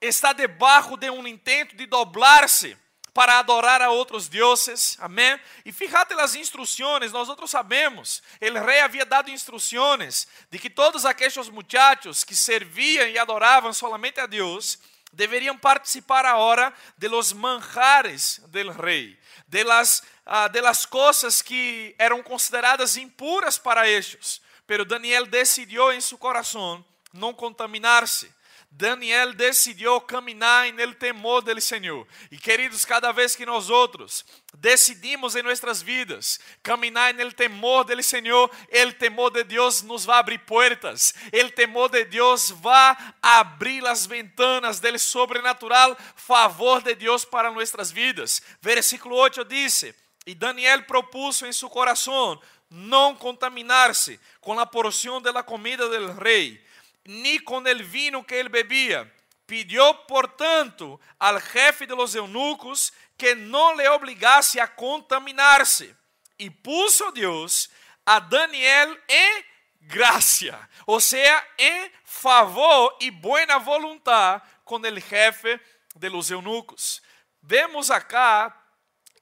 estar debaixo de um intento de doblar-se para adorar a outros deuses, amém? E fíjate as instruções, nós outros sabemos, o rei havia dado instruções de que todos aqueles muchachos que serviam e adoravam solamente a Deus, deveriam participar agora de los manjares del rei, de las ah, de las cosas que eram consideradas impuras para estes. Pero Daniel decidiu em seu coração não contaminar-se. Daniel decidiu caminhar el temor del Senhor. E queridos, cada vez que nós outros decidimos em nossas vidas caminhar el temor del Senhor, el temor de Deus nos vai abrir portas. El temor de Deus vai abrir as ventanas del sobrenatural favor de Deus para nossas vidas. Versículo 8 diz: E Daniel propuso em seu coração não contaminar-se com a porção da comida del rei ni con el vino que él bebía. Pidió, por tanto, al jefe de los eunucos que no le obligase a contaminarse. Y puso Dios a Daniel en gracia, o sea, en favor y buena voluntad con el jefe de los eunucos. Vemos acá,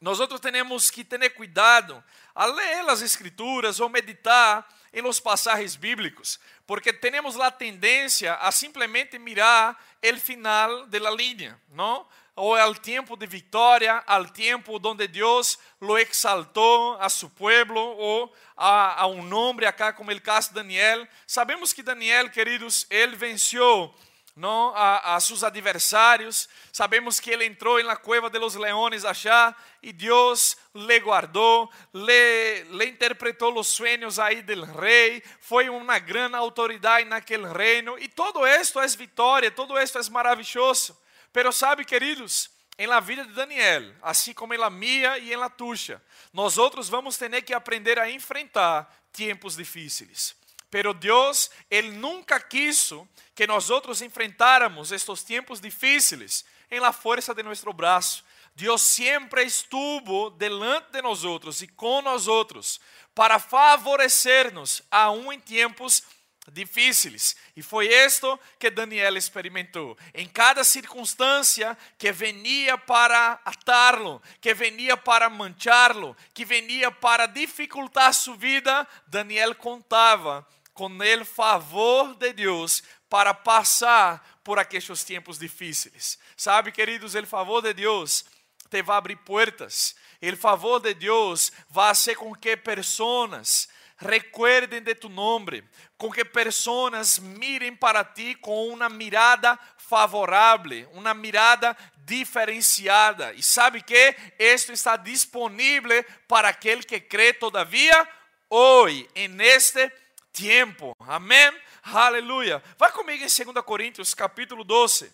nosotros tenemos que tener cuidado a ler as escrituras ou meditar em los pasajes bíblicos, porque temos a tendência a simplesmente mirar o final de la línea, não? Ou al tempo de vitória, al tempo donde Deus lo exaltou a su pueblo, ou a, a um nome acá, como el caso de Daniel. Sabemos que Daniel, queridos, ele venceu não, a, a seus adversários. Sabemos que ele entrou na cueva de los leones allá e Deus le guardou, le, le interpretou os sonhos aí del rei, foi uma grande autoridade naquele reino e todo esto é vitória, todo esto é maravilhoso. Pero sabe, queridos, em la vida de Daniel, assim como em la minha e em la tuya, nós outros vamos ter que aprender a enfrentar tempos difíceis. Pero Deus, Ele nunca quiso que nós outros enfrentáramos estes tempos difíceis em la força de nosso braço. Deus sempre estuvo delante de nós outros e com nós outros para favorecer-nos aún em tempos difíceis. E foi isto que Daniel experimentou. Em cada circunstância que venia para atá-lo, que venia para manchá-lo, que venia para dificultar sua vida, Daniel contava com o favor de Deus para passar por aqueles tempos difíceis. Sabe, queridos, o favor de Deus te vai abrir portas. O favor de Deus vai fazer com que pessoas recuerden de tu nome, com que pessoas mirem para ti com uma mirada favorável, uma mirada diferenciada. E sabe que isto está disponível para aquele que crê todavia hoje, en este tempo. Amém? Aleluia. Vai comigo em 2 Coríntios capítulo 12.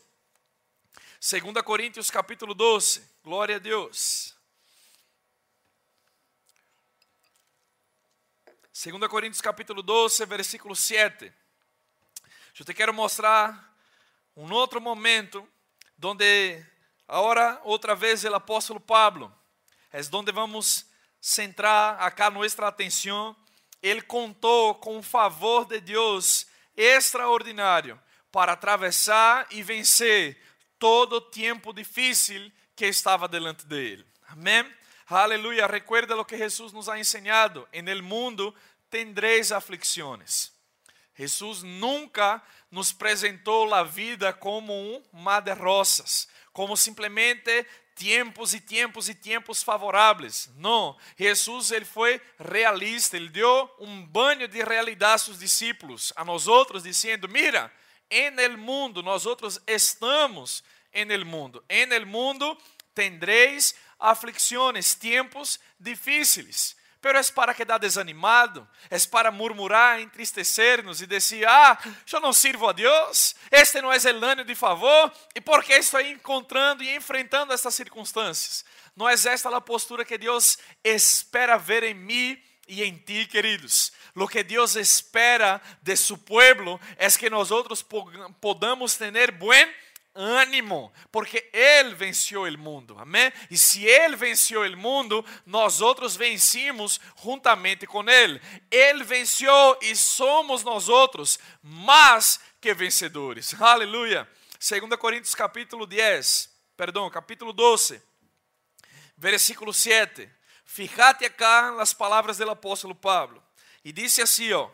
2 Coríntios capítulo 12. Glória a Deus. 2 Coríntios capítulo 12, versículo 7. Eu te quero mostrar um outro momento onde agora outra vez o apóstolo Pablo é onde vamos centrar acá nossa atenção. Ele contou com o favor de Deus extraordinário para atravessar e vencer todo o tempo difícil que estava delante dele. Amém? Aleluia. Recuerda o que Jesus nos ha ensinado. En el mundo tendréis aflicciones. Jesus nunca nos apresentou a vida como um mar de rosas, como simplesmente tempos e tempos e tempos favoráveis. Não, Jesus ele foi realista, ele deu um banho de realidade a seus discípulos, a nós outros, dizendo: Mira, en el mundo, nós outros estamos en el mundo. En el mundo tendréis aflicciones, tempos difíceis pero é para quedar desanimado, é para murmurar, entristecer-nos e dizer: Ah, eu não sirvo a Deus, este não é el de favor, e por que estou encontrando e enfrentando estas circunstâncias? Não é esta a postura que Deus espera ver em mim e em ti, queridos. Lo que Deus espera de su pueblo é que nós outros podamos ter buen ânimo, porque Ele venceu o mundo, amém? E se Ele venceu o mundo, nós outros vencimos juntamente com Ele. Ele venceu e somos nós outros mais que vencedores. [LAUGHS] Aleluia. 2 Coríntios capítulo 10, perdão, capítulo 12, versículo 7. Fíjate acá nas palavras do apóstolo Pablo. E disse assim, ó: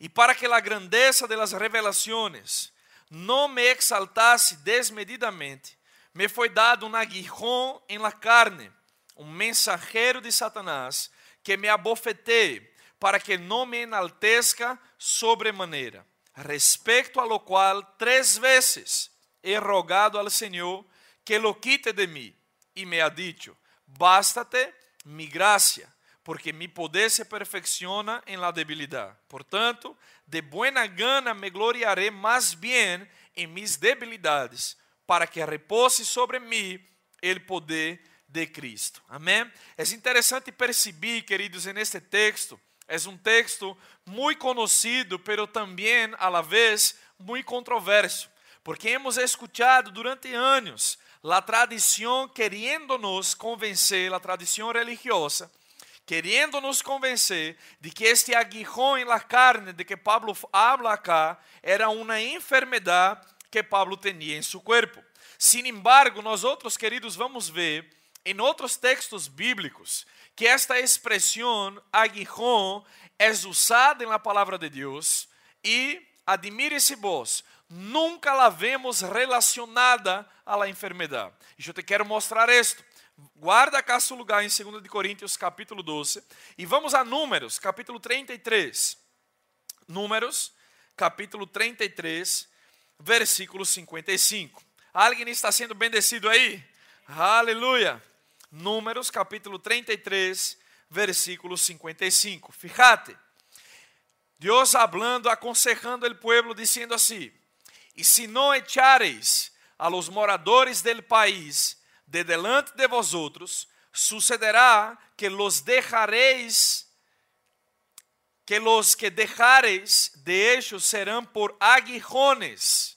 E para que a grandeza de las revelaciones não me exaltasse desmedidamente, me foi dado um aguijón em la carne, um mensageiro de Satanás, que me abofeteie, para que não me enaltezca sobremaneira. Respecto a lo qual, três vezes he rogado al Senhor que lo quite de mim, e me ha dicho: Bástate mi gracia porque mi poder se perfecciona en la debilidad. Por tanto, de buena gana me gloriaré más bien en mis debilidades, para que repose sobre mim el poder de Cristo. Amém? É interessante perceber, queridos, neste texto, é um texto muito conhecido, pero também, a la vez, muito controverso, porque hemos escuchado durante anos a tradição querendo-nos convencer, a tradição religiosa, querendo nos convencer de que este aguijón en la carne de que Pablo habla acá era uma enfermedade que Pablo tinha em seu corpo. Sin embargo, nós outros queridos vamos ver em outros textos bíblicos que esta expressão aguijón é usada na palavra de Deus e admire-se vos, nunca la vemos relacionada à la enfermedade. E eu te quero mostrar isto. Guarda cá seu lugar em 2 de Coríntios, capítulo 12. E vamos a Números, capítulo 33. Números, capítulo 33, versículo 55. Alguém está sendo bendecido aí? Aleluia. Números, capítulo 33, versículo 55. Fíjate. Deus hablando, aconsejando el pueblo, dizendo assim: E se não echareis a los moradores del país de delante de vosotros, sucederá que los dejaréis, que los que dejareis de ellos serán por aguijones,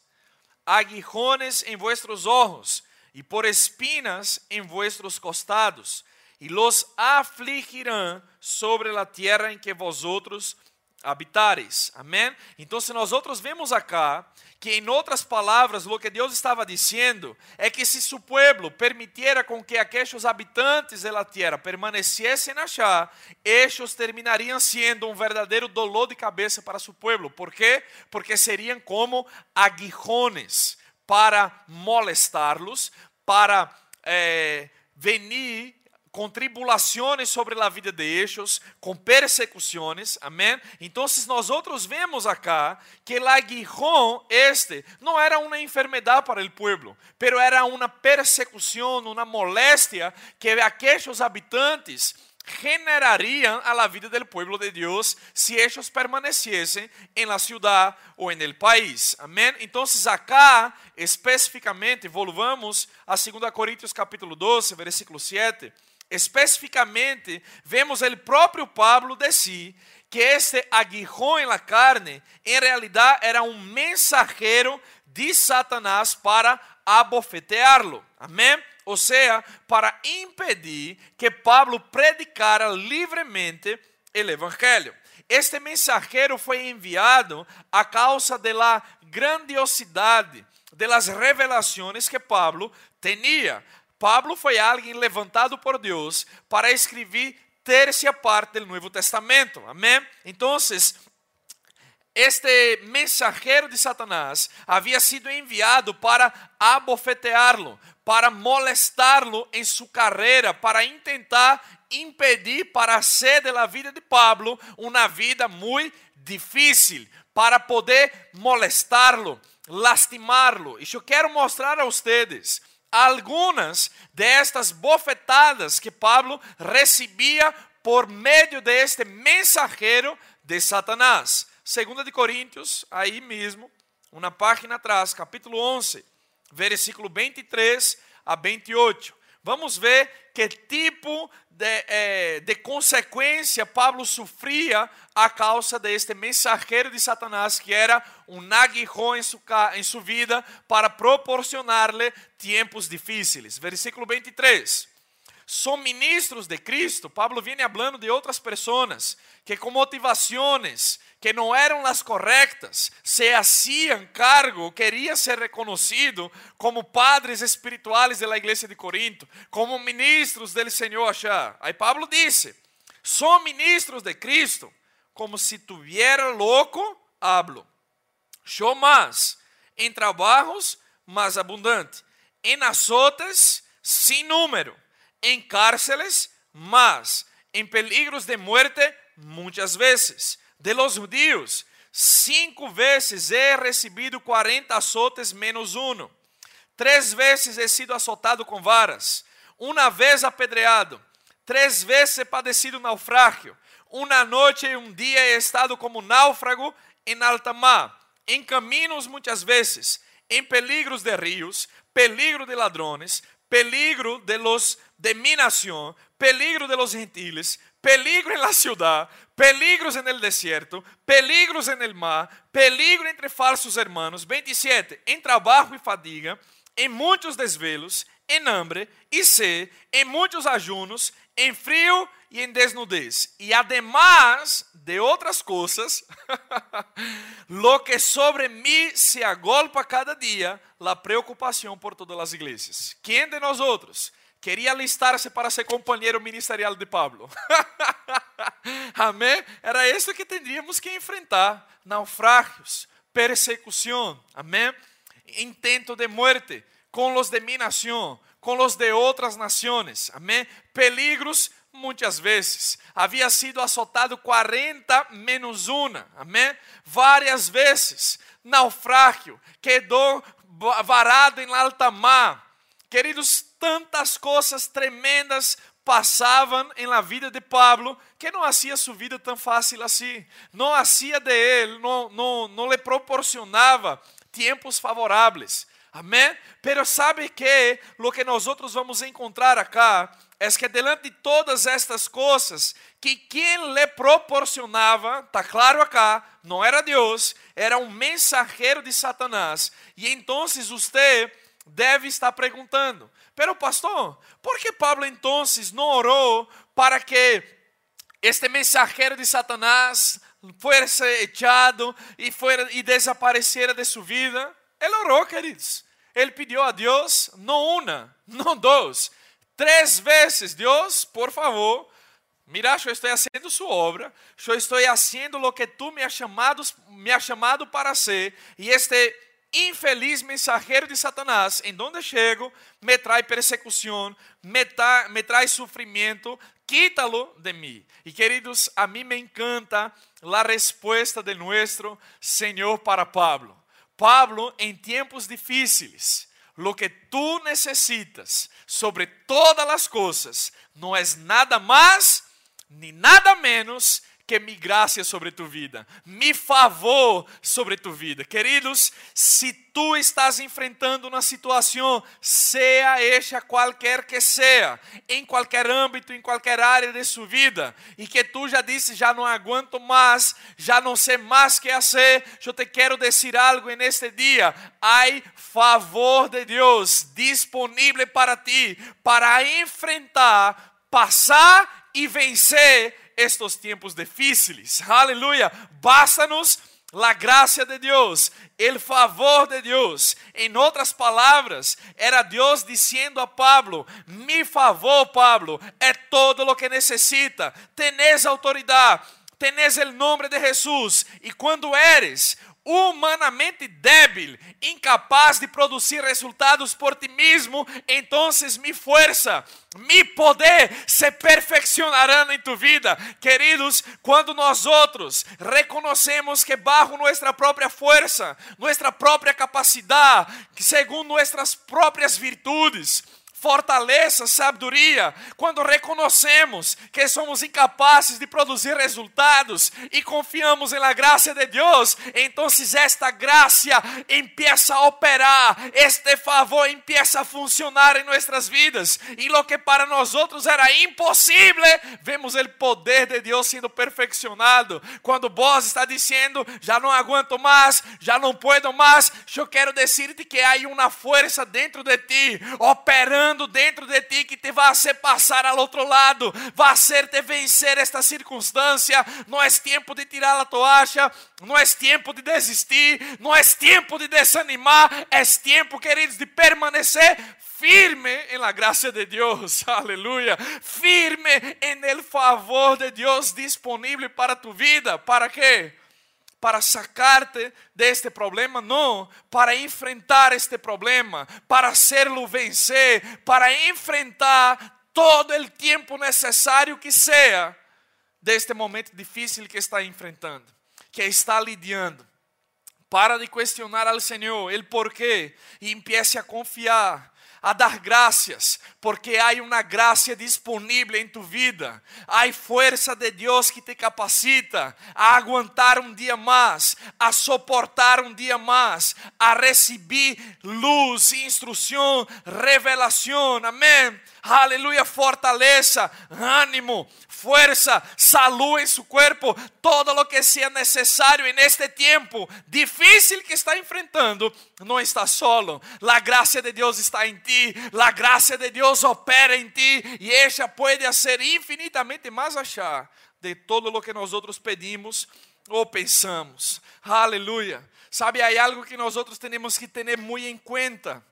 aguijones en vuestros ojos y por espinas en vuestros costados, y los afligirán sobre la tierra en que vosotros habitares. Amém? Então, se nós outros vemos acá que em outras palavras, o que Deus estava dizendo é que se seu pueblo permitiera com que aqueles habitantes da terra permanecessem allá, estes terminariam sendo um verdadeiro dolor de cabeça para seu pueblo. ¿Por quê? Porque seriam como aguijones para molestá-los, para eh, venir com tribulações sobre a vida de ellos, com persecuções, amém? Então, nós outros vemos acá que o aguijón este não era uma enfermidade para o pueblo, pero era uma persecução, uma moléstia que aqueles habitantes generariam a la vida del pueblo de Deus se ellos permaneciesen en la ciudad o en el país. Amém? Então, acá especificamente, volvamos a 2 Coríntios capítulo 12, versículo 7 especificamente, vemos o próprio Pablo si que este aguijón en la carne, em realidade era um mensageiro de Satanás para abofetearlo. Amém? Ou seja, para impedir que Pablo predicara livremente o evangelho. Este mensageiro foi enviado a causa da grandiosidade das revelações que Pablo tinha. Pablo foi alguém levantado por Deus para escrever tercia parte do Novo Testamento. Amém? Então, este mensageiro de Satanás havia sido enviado para abofeteá-lo, para molestá-lo em sua carreira, para tentar impedir para ser da vida de Pablo uma vida muito difícil, para poder molestá-lo, lastimá-lo. E eu quero mostrar a vocês algumas destas bofetadas que Pablo recebia por meio deste mensageiro de Satanás. Segunda de Coríntios, aí mesmo, uma página atrás, capítulo 11, versículo 23 a 28. Vamos ver que tipo de, eh, de consequência Pablo sofria a causa deste mensageiro de Satanás, que era um aguijón em em sua vida para proporcionar-lhe tempos difíceis. Versículo 23. São ministros de Cristo. Pablo vem falando de outras pessoas que com motivações que não eram as corretas, se hacían cargo, queria ser reconhecido como padres espirituais da igreja de Corinto, como ministros del Senhor allá. Aí Pablo disse: são ministros de Cristo, como se tuviera louco, hablo. Yo más, em trabalhos mais abundante, em azotes sem número, em cárceles más, em peligros de muerte muitas vezes de los judíos, cinco vezes he recebido 40 azotes menos um. Três vezes he sido azotado com varas. Uma vez apedreado. Três vezes he padecido naufrágio. Uma noite e um dia he estado como náufrago em alta mar. Em caminhos muitas vezes. Em peligros de rios. Peligro de ladrões. Peligro de los de mi nación. Peligro de los gentiles peligro en la ciudad, peligros en el desierto, peligros en el mar, peligro entre falsos hermanos. 27. En trabajo y fadiga, en muitos desvelos, em hambre e sed, em muitos ajunos, em frio e em desnudez. E además de outras coisas, [LAUGHS] lo que sobre mim se agolpa cada dia, la preocupação por todas as igrejas. Quem de nós outros queria alistar-se para ser companheiro ministerial de Pablo. [LAUGHS] Amém? Era isso que teríamos que enfrentar: naufrágios, persecução, amém? Intento de muerte com os de mi nação, com os de outras nações, amém? Peligros muitas vezes. Havia sido azotado 40 menos uma, amém? Várias vezes. Naufrágio, quedou varado em alta mar. Queridos, tantas coisas tremendas passavam em la vida de Pablo que não hacía sua vida tão fácil assim. Não hacía de ele, não, não, lhe proporcionava tempos favoráveis. Amém? Pero sabe que lo que nós outros vamos encontrar acá é que delante de todas estas coisas, que quem lhe proporcionava, está claro acá, não era Deus, era um mensageiro de Satanás. E então você deve estar perguntando: Pero pastor, ¿por que Pablo entonces não orou para que este mensajero de Satanás fuese echado y, fuera, y desapareciera de su vida. Él oró, queridos. Él pidió a Dios no una, no dos, tres veces. Dios, por favor, mira, eu estou fazendo sua obra, eu estou fazendo o que tu me has chamado, me has chamado para ser, e este infeliz mensageiro de Satanás, em donde chego, me traz persecução, me, tra me traz sofrimento, quítalo de mim. E queridos, a mim me encanta a resposta de nosso Senhor para Pablo. Pablo, em tempos difíceis, lo que tu necessitas sobre todas as coisas não é nada mais nem nada menos que mi gracia sobre tu vida, mi favor sobre tu vida. Queridos, se tu estás enfrentando uma situação, seja esta qualquer que seja, em qualquer âmbito, em qualquer área de sua vida, e que tu já disse, já não aguento mais, já não sei mais que fazer, eu te quero dizer algo neste dia, há favor de Deus disponível para ti, para enfrentar, passar e vencer estos tiempos difíciles. Aleluya. Bástanos la gracia de Dios, el favor de Dios. En otras palabras, era Dios diciendo a Pablo, mi favor, Pablo, é todo lo que necesita. Tenés autoridad, tenés el nombre de Jesús. Y cuando eres humanamente débil, incapaz de produzir resultados por ti mesmo, então mi força, mi poder se perfeccionarão em tu vida. Queridos, quando nós outros reconhecemos que bajo nossa própria força, nossa própria capacidade, segundo nossas próprias virtudes, fortaleza, sabedoria, quando reconhecemos que somos incapazes de produzir resultados e confiamos na graça de Deus, então esta graça empieza a operar, este favor empieza a funcionar em nossas vidas, e lo que para nós outros era impossível, vemos o poder de Deus sendo perfeccionado. Quando vos está dizendo, já não aguento mais, já não puedo mais, eu quero dizer-te que há uma força dentro de ti operando dentro de ti que te vai fazer passar ao outro lado, vai ser te vencer esta circunstância. Não é tempo de tirar a toalha, não é tempo de desistir, não é tempo de desanimar, é tempo, queridos, de permanecer firme em la graça de Deus, [LAUGHS] aleluia, firme em el favor de Deus disponível para tu vida, para quê? Para sacarte de este problema, não, para enfrentar este problema, para hacerlo vencer, para enfrentar todo o tempo necessário que seja deste momento difícil que está enfrentando, que está lidiando. Para de questionar ao Senhor el porquê e empiece a confiar a dar graças, porque há uma graça disponível em tu vida. Há força de Deus que te capacita a aguentar um dia mais, a suportar um dia mais, a receber luz, instrução, revelação. Amém. Aleluia, fortaleza, ânimo, fuerza, salud en su cuerpo, todo lo que sea necesario en este tiempo difícil que está enfrentando, no está solo. La gracia de Dios está en ti, la gracia de Dios opera en ti y ella puede hacer infinitamente más allá de todo lo que nosotros pedimos ou pensamos. Aleluia. Sabe, há algo que nós outros temos que ter muito em conta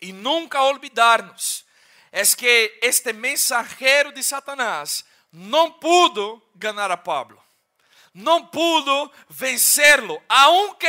e nunca olvidarnos. É que este mensageiro de Satanás não pudo ganhar a Pablo, não pudo vencê-lo, aunque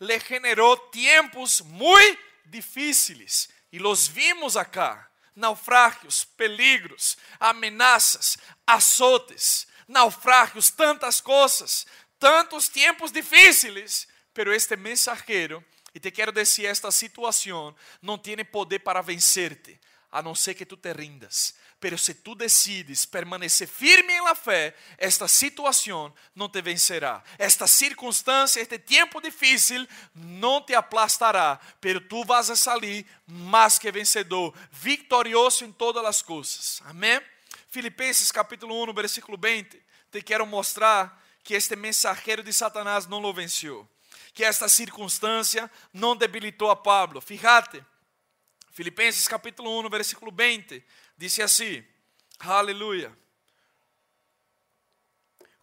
le generou tempos muito difíceis. E los vimos acá: naufrágios, peligros, amenazas, azotes, naufrágios, tantas coisas, tantos tempos difíceis. Pero este mensajero, e te quero dizer, esta situação não tem poder para vencerte, a não ser que tu te rindas. Pero se tu decides permanecer firme em la fé, esta situação não te vencerá. Esta circunstância, este tempo difícil não te aplastará, pero tu vas a sair mais que vencedor, vitorioso em todas as coisas. Amém? Filipenses capítulo 1, versículo 20. Te quero mostrar que este mensageiro de Satanás não lo venceu, que esta circunstância não debilitou a Pablo. Fíjate, Filipenses capítulo 1, versículo 20 Disse assim: Aleluia.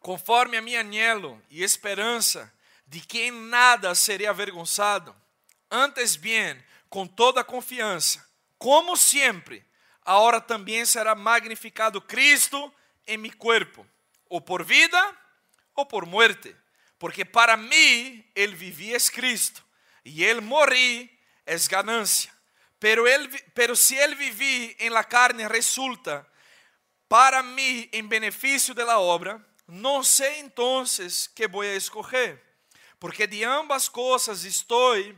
conforme a mi anhelo e esperança de que em nada serei avergonzado, antes bien, com toda confiança, como sempre, ahora também será magnificado Cristo em mi cuerpo, ou por vida ou por muerte, porque para mim ele vivia es Cristo e ele morir es ganancia. Pero, él, pero si él viví en la carne resulta para mí en beneficio de la obra, no sé entonces qué voy a escoger, porque de ambas cosas estoy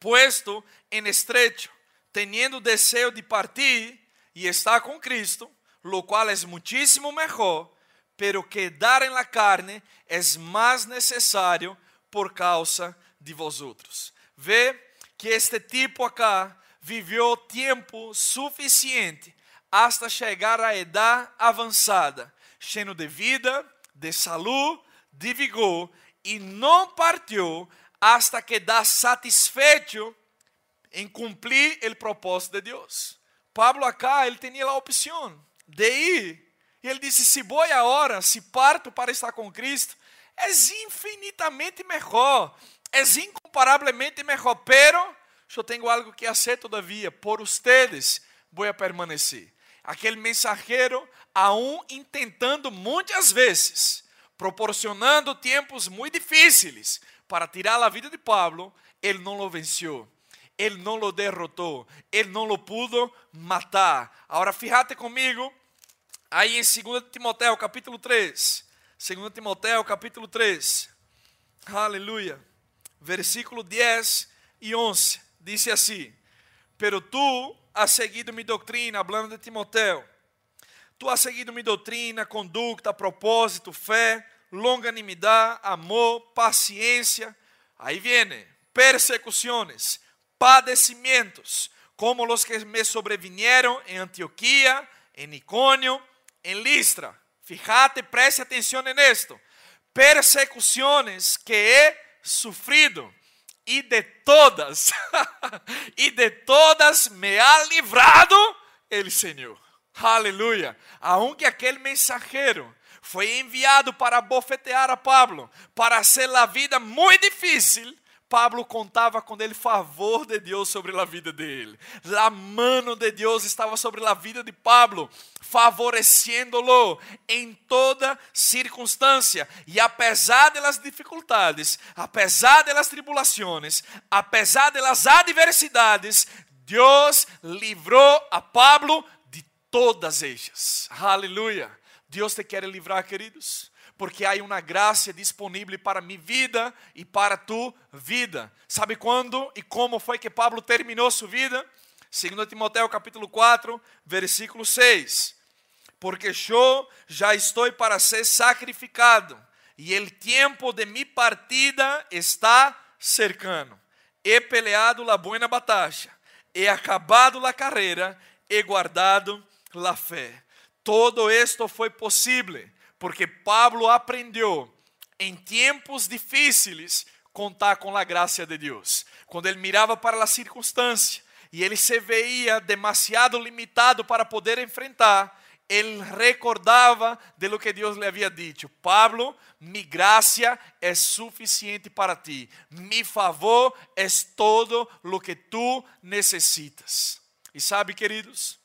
puesto en estrecho, teniendo deseo de partir y estar con Cristo, lo cual es muchísimo mejor, pero quedar en la carne es más necesario por causa de vosotros. Ve que este tipo acá viveu tempo suficiente hasta chegar à idade avançada, cheio de vida, de saúde, de vigor, e não partiu hasta quedar satisfeito em cumprir o propósito de Deus. Pablo acá, ele tinha a opção de ir. E ele disse: se vou agora, se parto para estar com Cristo, é infinitamente melhor, é incomparavelmente melhor, pero eu tenho algo que fazer todavia, por ustedes vou a permanecer. Aquele mensageiro, aún intentando muitas vezes, proporcionando tempos muito difíceis para tirar a vida de Pablo, ele não lo venceu. Ele não lo derrotou, ele não lo pudo matar. Agora, fíjate comigo, aí em 2 Timoteo capítulo 3. 2 Timoteo capítulo 3. Aleluia. Versículo 10 e 11 dice así, pero tú has seguido mi doctrina, hablando de Timoteo, tú has seguido mi doctrina, conducta, propósito, fe, longanimidad, amor, paciencia, ahí viene, persecuciones, padecimientos, como los que me sobrevinieron en Antioquía, en Iconio, en Listra. Fíjate, preste atención en esto. Persecuciones que he sufrido e de todas, [LAUGHS] e de todas me ha livrado el Senhor. Aleluia. Aunque aquele mensageiro foi enviado para bofetear a Pablo, para hacer a vida muito difícil, Pablo contava com ele favor de Deus sobre a vida dele. A mano de Deus estava sobre a vida de Pablo, favoreciendo-lo em toda circunstância. E apesar das dificuldades, apesar das tribulações, apesar das adversidades, Deus livrou a Pablo de todas elas. Aleluia. Deus te quer livrar, queridos porque há uma graça disponível para minha vida e para tu vida. Sabe quando e como foi que Pablo terminou sua vida? 2 Timoteo capítulo 4, versículo 6. Porque eu já estou para ser sacrificado, e o tempo de mi partida está cercano. He peleado la buena batalla, he acabado la carreira, he guardado la fé. Todo esto foi possível porque Pablo aprendeu em tempos difíceis contar com a graça de Deus. Quando ele mirava para a circunstância e ele se veia demasiado limitado para poder enfrentar, ele recordava de lo que Deus lhe havia dito: Pablo, mi graça é suficiente para ti, mi favor é todo lo que tu necessitas. E sabe, queridos,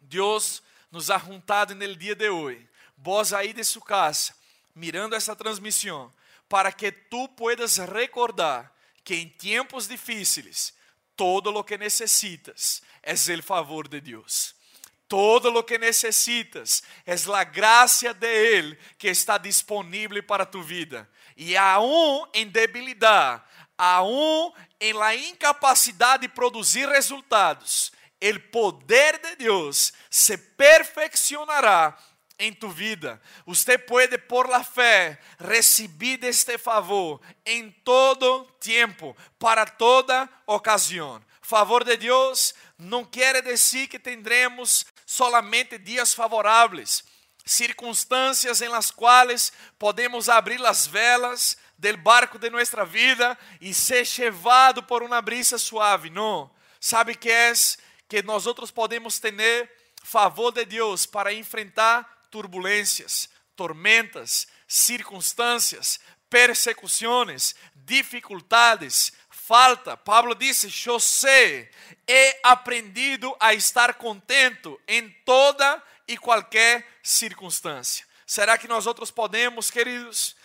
Deus nos ha juntado no dia de hoje vos aí de sua casa, mirando essa transmissão, para que tu puedas recordar que em tempos difíceis, todo lo que necessitas é o favor de Deus. Todo lo que necessitas é a graça de Ele que está disponível para tu vida. E aún em debilidade, aún em la incapacidade de produzir resultados, o poder de Deus se perfeccionará em tu vida. Usted puede por la fe recibir este favor em todo tempo, para toda ocasião. Favor de Deus não quer dizer que tendremos solamente dias favoráveis, circunstâncias em las quais podemos abrir as velas del barco de nuestra vida e ser levado por uma brisa suave. Não. Sabe que é que nós outros podemos ter favor de Deus para enfrentar turbulências, tormentas, circunstâncias, persecuções, dificuldades, falta. Pablo disse: Eu sei, he aprendido a estar contento em toda e qualquer circunstância. Será que nós outros podemos, queridos,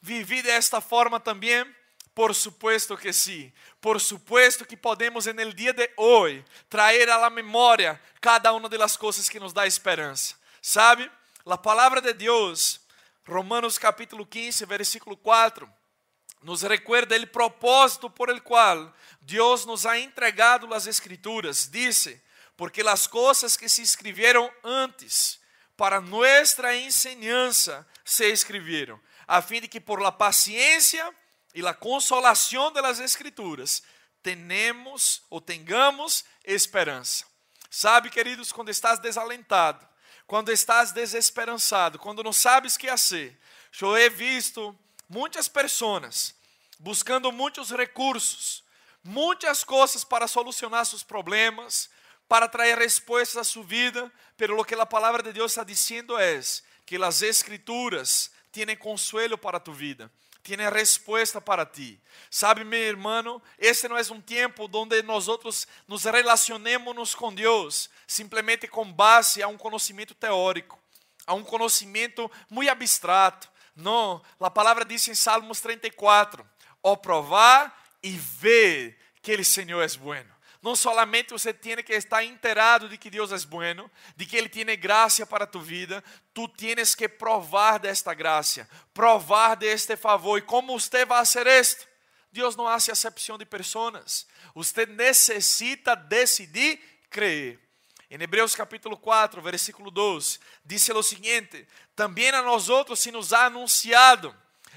viver desta forma também? Por supuesto que sim. Por supuesto que podemos, el dia de hoje, trazer à memória cada uma das coisas que nos dá esperança. Sabe? A palavra de Deus, Romanos capítulo 15, versículo 4, nos recuerda o propósito por el qual Deus nos ha entregado as Escrituras. Dice: Porque as coisas que se escreveram antes, para nuestra enseñanza, se escreveram, a fim de que por la paciência e la consolação de las Escrituras, tenemos ou tengamos esperança. Sabe, queridos, quando estás desalentado, quando estás desesperançado, quando não sabes que fazer, eu he visto muitas pessoas buscando muitos recursos, muitas coisas para solucionar seus problemas, para trazer respostas a sua vida, pero lo que a palavra de Deus está dizendo é que as escrituras têm consuelo para tu vida tiene respuesta para ti. Sabe, meu irmão, este não é um tempo onde nós outros nos relacionemos com Deus simplesmente com base a um conhecimento teórico, a um conhecimento muito abstrato. Não, a palavra diz em Salmos 34: "O provar e ver que o Senhor é bueno". Não solamente você tem que estar inteirado de que Deus é bueno, de que Ele tem graça para tu vida, tu tienes que provar desta graça, provar deste favor. E como você vai fazer isto? Deus não hace acepção de pessoas. Você necessita decidir crer. Em Hebreus capítulo 4, versículo 2, diz o seguinte: Também a nós outros se nos ha anunciado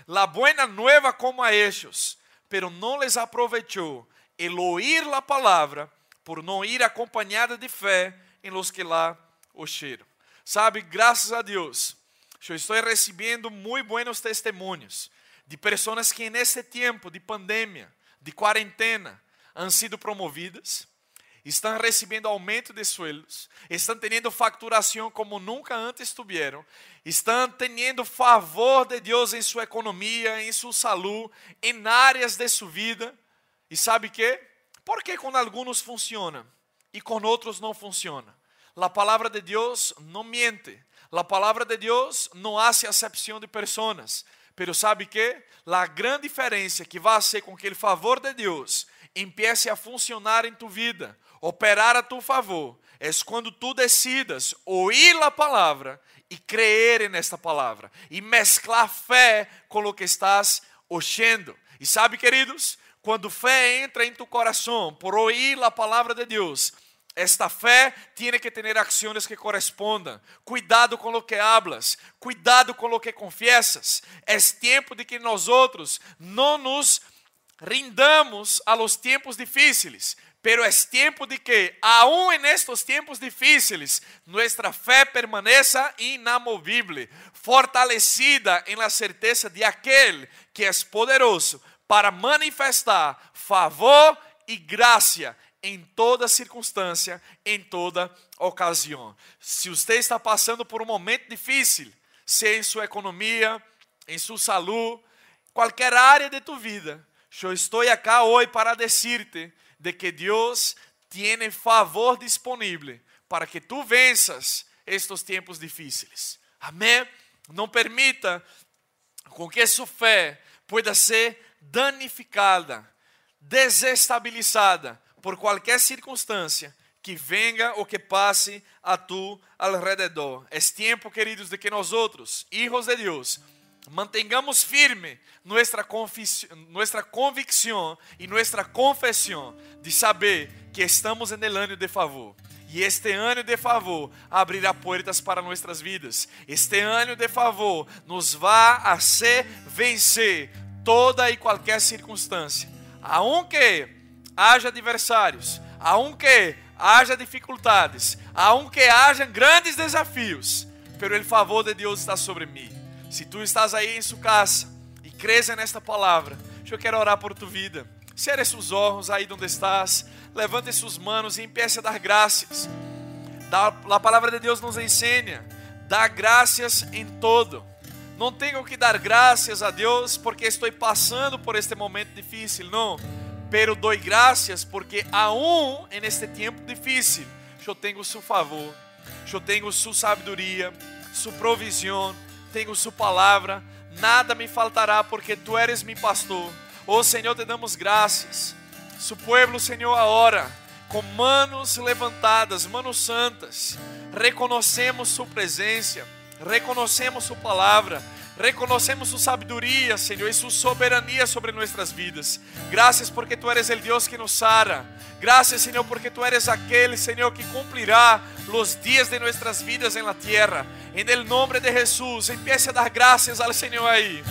la buena nueva como a ellos, pero não les aprovechou el oír la palavra, por não ir acompanhada de fé em los que lá oyeron. Sabe, graças a Deus, eu estou recebendo muito buenos testemunhos de pessoas que nesse tempo de pandemia, de quarentena, han sido promovidas, estão recebendo aumento de sueldos, estão tendo facturação como nunca antes tiveram, estão tendo favor de Deus em sua economia, em sua saúde, em áreas de sua vida. E sabe que? Porque com alguns funciona e com outros não funciona. A palavra de Deus não miente. A palavra de Deus não hace acepção de pessoas. Pero sabe que? A grande diferença que vai ser com que o favor de Deus empiece a funcionar em tu vida, operar a tu favor, é quando tu decidas ouvir a palavra e crer nesta palavra e mesclar fé com o que estás ouvindo. E sabe, queridos, quando fé entra em tu coração por ouvir a palavra de Deus, esta fé tem que ter ações que correspondam. Cuidado com o que hablas, cuidado com o que confiesas. É tempo de que nós outros não nos rindamos a los tempos difíceis, pero é tempo de que, aún en estos tempos difíceis, nuestra fé permaneça inamovível, fortalecida em la certeza de aquele que é poderoso para manifestar favor e graça em toda circunstância, em toda ocasião. Se você está passando por um momento difícil, seja em sua economia, em sua saúde, qualquer área de tu vida, eu estou aqui hoje para dizer-te de que Deus tem favor disponível para que tu venças estes tempos difíceis. Amém? Não permita com que sua fé pueda ser danificada, desestabilizada por qualquer circunstância que venga ou que passe a tu alrededor. É tempo, queridos, de que nós outros, hijos de Deus, mantengamos firme nuestra convicção e nuestra confissão de saber que estamos el año de favor. E este ano de favor abrirá portas para nossas vidas. Este ano de favor nos vai a ser vencer toda e qualquer circunstância. Aunque haja adversários, aunque haja dificuldades, aunque haja grandes desafios, pero el favor de Deus está sobre mim. Se tu estás aí em sua casa e crees nesta palavra, eu quero orar por tu vida. Cierre seus olhos aí onde estás, levante suas manos e empiece a dar graças. A palavra de Deus nos ensina, dar graças em todo Não tenho que dar graças a Deus porque estou passando por este momento difícil, não. Pero doy graças porque aún en este tempo difícil, eu tenho seu favor, eu tenho sua sabedoria, sua provisão, tenho sua palavra, nada me faltará porque tu eres mi pastor. Oh Senhor, te damos graças. Su pueblo, Senhor, agora, com manos levantadas, manos santas, reconhecemos sua presença, reconhecemos sua palavra, reconhecemos sua sabedoria, Senhor, e sua soberania sobre nossas vidas. Graças porque tu eres el Deus que nos sara. Graças, Senhor, porque tu eres aquele, Senhor, que cumprirá os dias de nossas vidas en la tierra. En el nombre de Jesús, empiece a dar graças ao Senhor aí.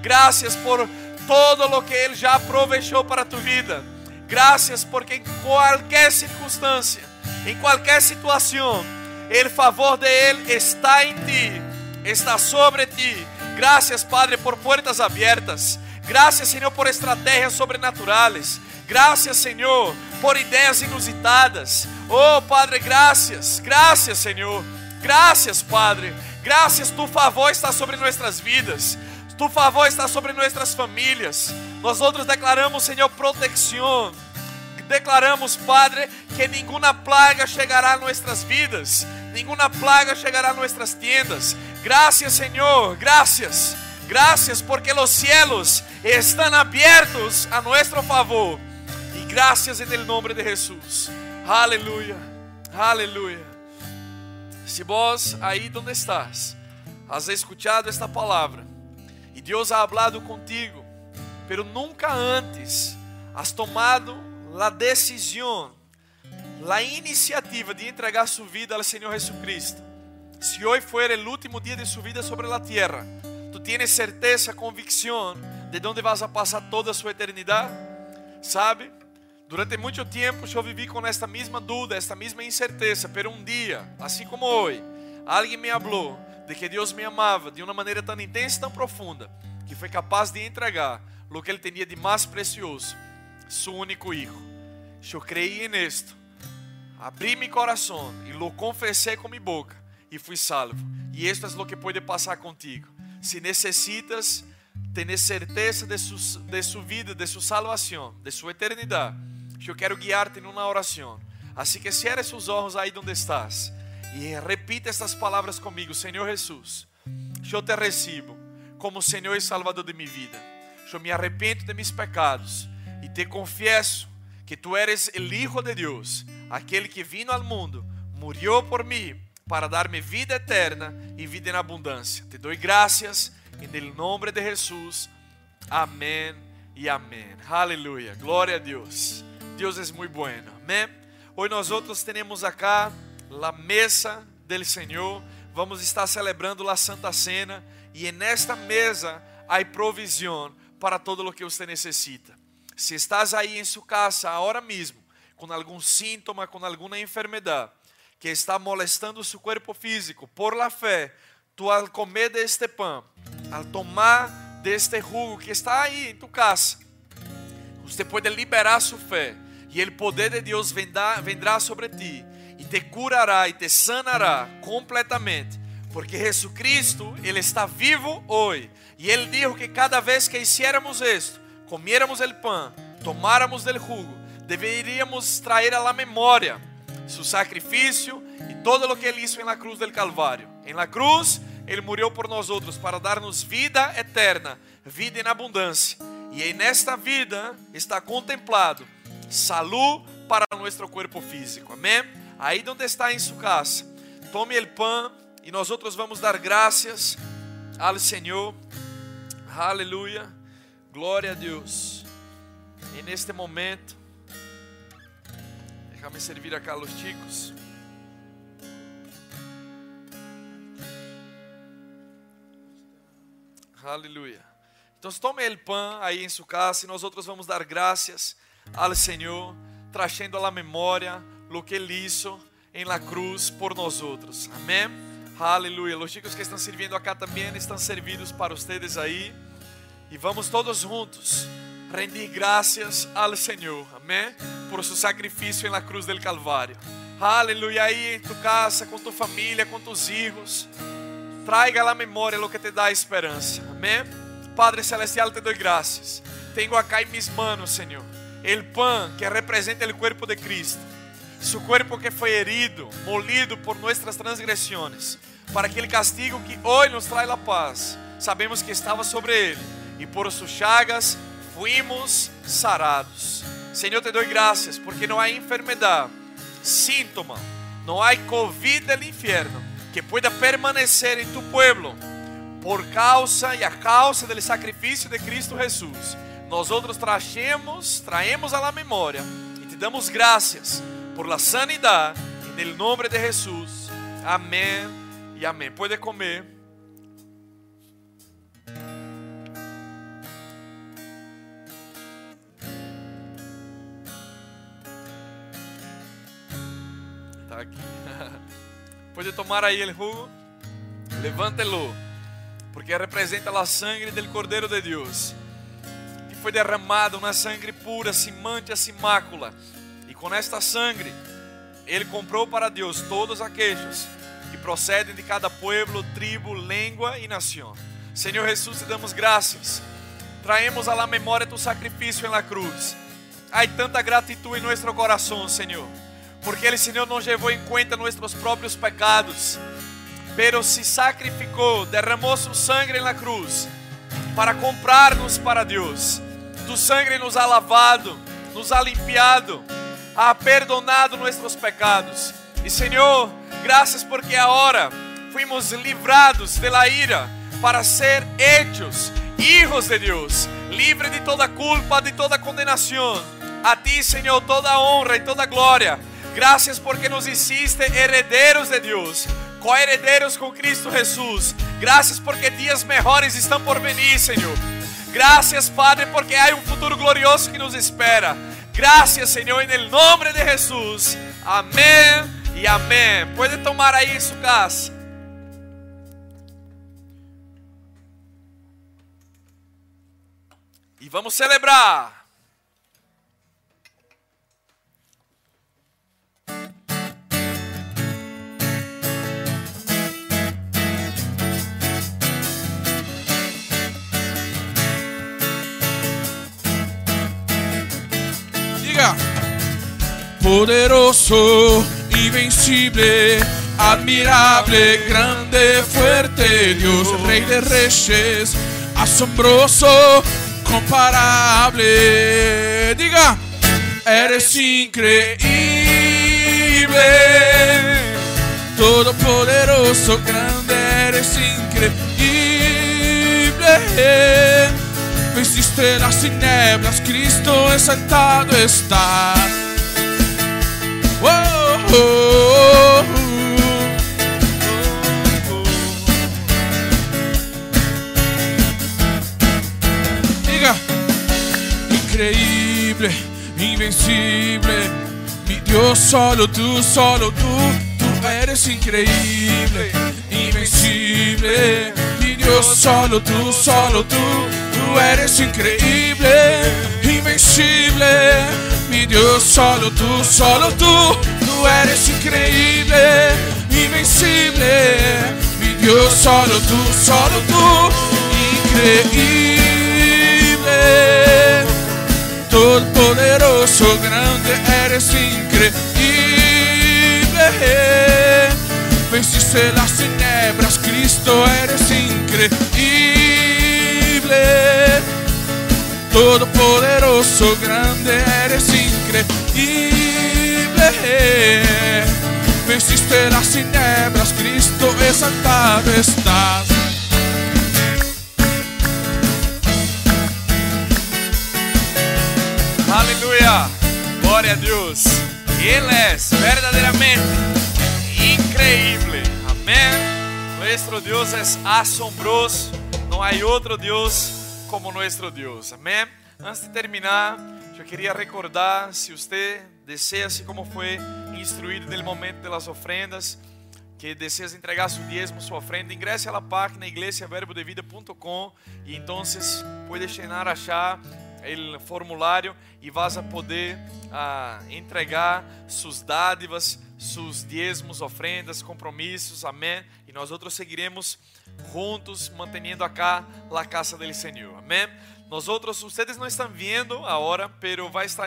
Graças por todo lo que Ele já aprovechou para tu vida. Graças porque em qualquer circunstância, em qualquer situação, o favor de Ele está em ti, está sobre ti. Graças, Padre, por portas abertas. Graças, Senhor, por estratégias sobrenaturais. Graças, Senhor, por ideias inusitadas. Oh, Padre, graças. Graças, Senhor. Graças, Padre. Graças, tu favor está sobre nossas vidas. Tu favor está sobre nossas famílias. Nós outros declaramos, Senhor, proteção. Declaramos, Padre, que nenhuma plaga chegará a nossas vidas. Nenhuma plaga chegará a nossas tiendas. Graças, Senhor. Graças. Graças porque os cielos estão abertos a nosso favor. E graças em nome de Jesus. Aleluia. Aleluia. Se vos aí onde estás, has escuchado esta palavra e Deus ha hablado contigo, pero nunca antes has tomado la decisão, la iniciativa de entregar sua vida ao Senhor Jesucristo. Se hoje for o último dia de sua vida sobre a terra, tu tienes certeza, convicção de onde vas a passar toda a sua eternidade? Sabe? Durante muito tempo eu vivi com esta mesma dúvida, esta mesma incerteza, pero um dia, assim como hoje, alguém me falou de que Deus me amava de uma maneira tão intensa e tão profunda, que foi capaz de entregar o que ele tinha de mais precioso, seu único filho. Eu creí nisto, abri meu coração e lo confessei com minha boca e fui salvo. E isto é o que pode passar contigo. Se necessitas ter certeza de sua, de sua vida, de sua salvação, de sua eternidade, eu quero guiar-te numa oração. Assim que cierre seus olhos aí onde estás e repita estas palavras comigo: Senhor Jesus, eu te recebo como Senhor e Salvador de minha vida. Eu me arrependo de meus pecados te confesso que tu eres o Hijo de Deus, aquele que vino ao mundo, morreu por mim para dar-me vida eterna e vida em abundância. Te dou graças em nome de Jesus. Amém e amém. Aleluia. Glória a Deus. Deus é muito bueno. Amém. Hoje nós outros temos acá a mesa del Senhor. Vamos estar celebrando a Santa Cena e nesta mesa há provisão para todo o que você necessita. Se estás aí em sua casa agora mesmo com algum síntoma, com alguma enfermidade, que está molestando su cuerpo físico, por la fe, tú al comer de este pan, al tomar de este jugo que está ahí en tu casa, usted puede liberar su fe y el poder de Dios vendrá, vendrá sobre ti y te curará y te sanará completamente. Porque Jesucristo, Ele está vivo hoje. E Ele dijo que cada vez que hiciéramos esto, comiéramos el pan, tomáramos del jugo, deveríamos traer a la memória su sacrifício e todo lo que ele hizo en la cruz del Calvário. En la cruz, ele morreu por nós outros para dar-nos vida eterna, vida em abundância. E em nesta vida está contemplado salud para nosso corpo físico. Amém? Aí onde está em sua casa, tome o pão e nós outros vamos dar graças ao Senhor. Aleluia. Glória a Deus. E neste momento Déjame servir a los chicos. Aleluia. Então tome o pão aí em sua casa e nós outros vamos dar graças ao Senhor, trazendo a memória lo que Ele hizo em la cruz por nós outros. Amém. Aleluia. Os chicos que estão servindo acá também estão servidos para vocês aí. E vamos todos juntos rendir graças ao Senhor, amém? Por seu sacrifício na cruz del Calvário. Aleluia. Aí em tu casa, com tua família, com tus filhos. traiga a la memoria lo que te da esperança. Amém? Padre Celestial, te doy gracias. Tengo acá en mis manos, Señor, el pan que representa el cuerpo de Cristo. Su cuerpo que foi herido, molido por nuestras transgresiones, para que el castigo que hoy nos trae la paz, sabemos que estava sobre ele, e por sus chagas fuimos sarados. Senhor, te doy gracias, porque não há enfermedade, síntoma, não há COVID del infierno que pueda permanecer em tu pueblo por causa e a causa do sacrifício de Cristo Jesus. Nós outros traemos, traemos la memória e te damos graças por la sanidade em nome de Jesus. Amém e amém. Pode comer. Tá aqui. [LAUGHS] Pode tomar aí o jugo. Levante-lo, porque representa a sangue do Cordeiro de Deus, que foi derramado, uma sangue pura, sem mancha, sem. E com esta sangue, Ele comprou para Deus todos aqueles que procedem de cada pueblo, tribo, língua e nação. Senhor Jesus, te damos graças. Traemos la memória tu sacrifício na cruz. Há tanta gratidão em nosso coração, Senhor porque Ele, Senhor, não levou em conta nossos próprios pecados, pero se sacrificou, derramou seu sangue na cruz para comprar-nos para Deus. Tu sangue nos ha lavado, nos ha limpiado, ha perdonado nossos pecados. E Senhor, graças porque agora fuimos livrados da ira para ser hechos hijos de Deus, livre de toda culpa, de toda condenação. A ti, Senhor, toda honra e toda glória Graças porque nos hiciste herederos de Deus, co-herederos com Cristo Jesus. Graças porque dias melhores estão por venir, Senhor. Graças, Padre, porque há um futuro glorioso que nos espera. Graças, Senhor, em nome de Jesus. Amém e amém. Pode tomar aí sua casa. E vamos celebrar. Poderoso, invencible, admirable, grande, fuerte, Dios, Rey de Reyes, asombroso, comparable. Diga, eres increíble, todopoderoso, grande, eres increíble. Venciste las tinieblas, Cristo exaltado está. Diga, increíble, invencible, mi Dios, solo tú, solo tú, tú eres increíble, invencible, mi Dios, solo tú, solo tú, tú eres increíble, invencible, mi Dios, solo tú, solo tú, tú eres increíble, invencible, mi Dios, solo tú, solo tú, increíble, todopoderoso, grande, eres increíble, venciste las tinieblas, Cristo, eres increíble todopoderoso, grande eres increíble. Venciste las tinieblas, Cristo exaltado estás. Aleluia! Glória a Deus! Ele é verdadeiramente increíble. Amém? Nuestro Deus é assombroso. Não há outro Deus como nuestro Deus. Amém? Antes de terminar, eu queria recordar, se você deseja, assim como foi instruído no momento das ofrendas, que deseas entregar seu diezmo, sua ofrenda, ingresse à página iglesiaverbodevida.com então pode llenar achar o formulário e vas a poder ah, entregar suas dádivas sus diezmos, ofrendas, compromissos, amém. Nós outros seguiremos juntos, mantendo acá a casa do Senhor, amém. Nós outros, vocês não estão vendo agora, pero vai estar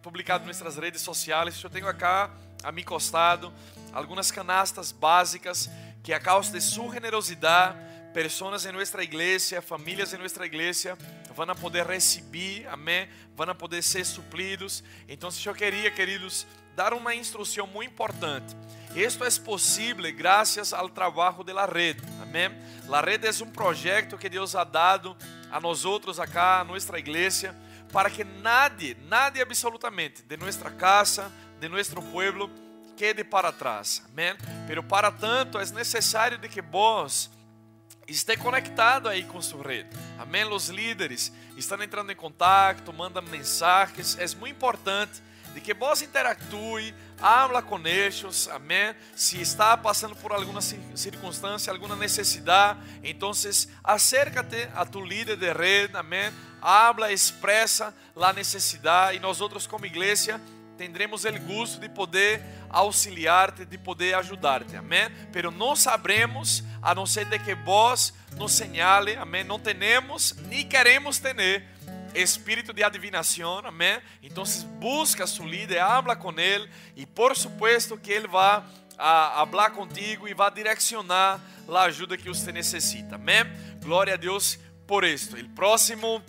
publicado em nossas redes sociais. Eu tenho acá a mi costado algumas canastas básicas que a causa de sua generosidade, pessoas em nossa igreja, famílias em nossa igreja vão poder receber, amém, vão poder ser suplidos. Então, eu queria, queridos, dar uma instrução muito importante. Isto é possível graças ao trabalho da rede, amém. A rede é um projeto que Deus ha dado a nós outros acá, a nossa igreja, para que nadie, nadie absolutamente de nossa casa, de nosso pueblo quede para trás. Amém? Pero para tanto é necessário de que vós esteja conectado aí com sua rede. Amém? Os líderes estão entrando em contato, mandam mensagens. É muito importante de que vós interactue, habla com eles, amém? Se está passando por alguma circunstância, alguma necessidade, então acércate a tu líder de rede, amém? Habla, expressa a necessidade e nós outros como igreja tendremos o gosto de poder auxiliar-te, de poder ajudar-te, amém? Pero não sabremos, a não ser de que vós nos señale, amém? Não temos, nem queremos ter espírito de adivinação, amém? Então busca seu líder, habla com ele e por supuesto que ele vai a falar contigo vai direcionar a ajuda que você necessita, amém? Glória a Deus por isso. O próximo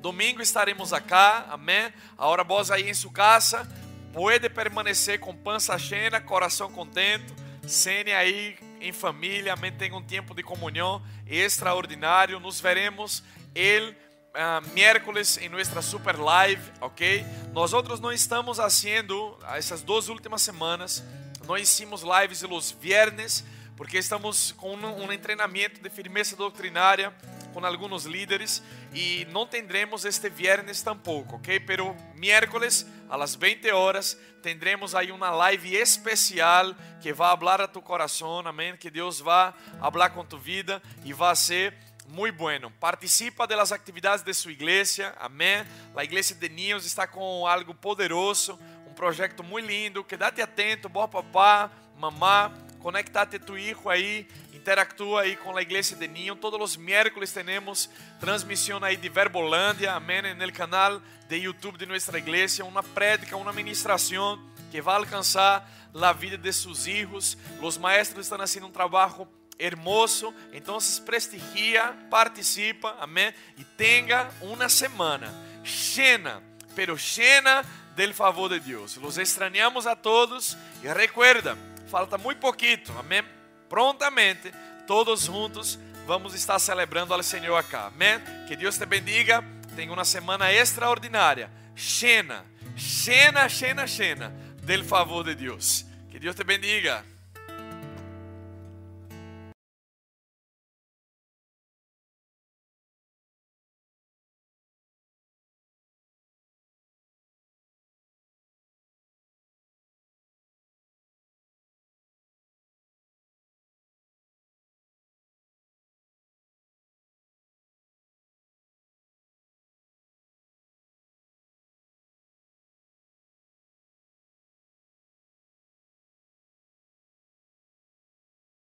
Domingo estaremos acá, amém? Ahora vos aí em sua casa, pode permanecer com pança cheia, coração contente, cene aí em família, amém? Tenha um tempo de comunhão extraordinário. Nos veremos el uh, miércoles em nossa super live, ok? Nós outros não estamos fazendo essas duas últimas semanas, nós hicimos lives los viernes, porque estamos com um, treinamento de firmeza doutrinária com alguns líderes e não tendremos este viernes tampoco, ok? Pero miércoles a las 20 horas tendremos aí uma live especial que vai falar a tu coração, amém? Que Deus vai falar com tu vida e vai ser muito bueno. Participa de las atividades de sua igreja, amém? A igreja de Niños está com algo poderoso, um projeto muito lindo. Quédate atento, bom papá, mamá, conectate tu hijo aí interactúa aí com a igreja de Ninho. Todos os miércoles temos transmissão aí de Verbolândia, amém, no canal de YouTube de nossa igreja, uma prédica, uma ministração que vai alcançar a vida de seus filhos. Os maestros estão fazendo um trabalho hermoso, então prestigia, participa, amém, e tenha uma semana llena, pero llena del favor de Deus. Los extrañamos a todos e recuerda, falta muito pouquito, amém prontamente, todos juntos, vamos estar celebrando ao Senhor acá. Amém? Que Deus te bendiga. Tenha uma semana extraordinária, llena, llena, llena, llena del favor de Deus. Que Deus te bendiga.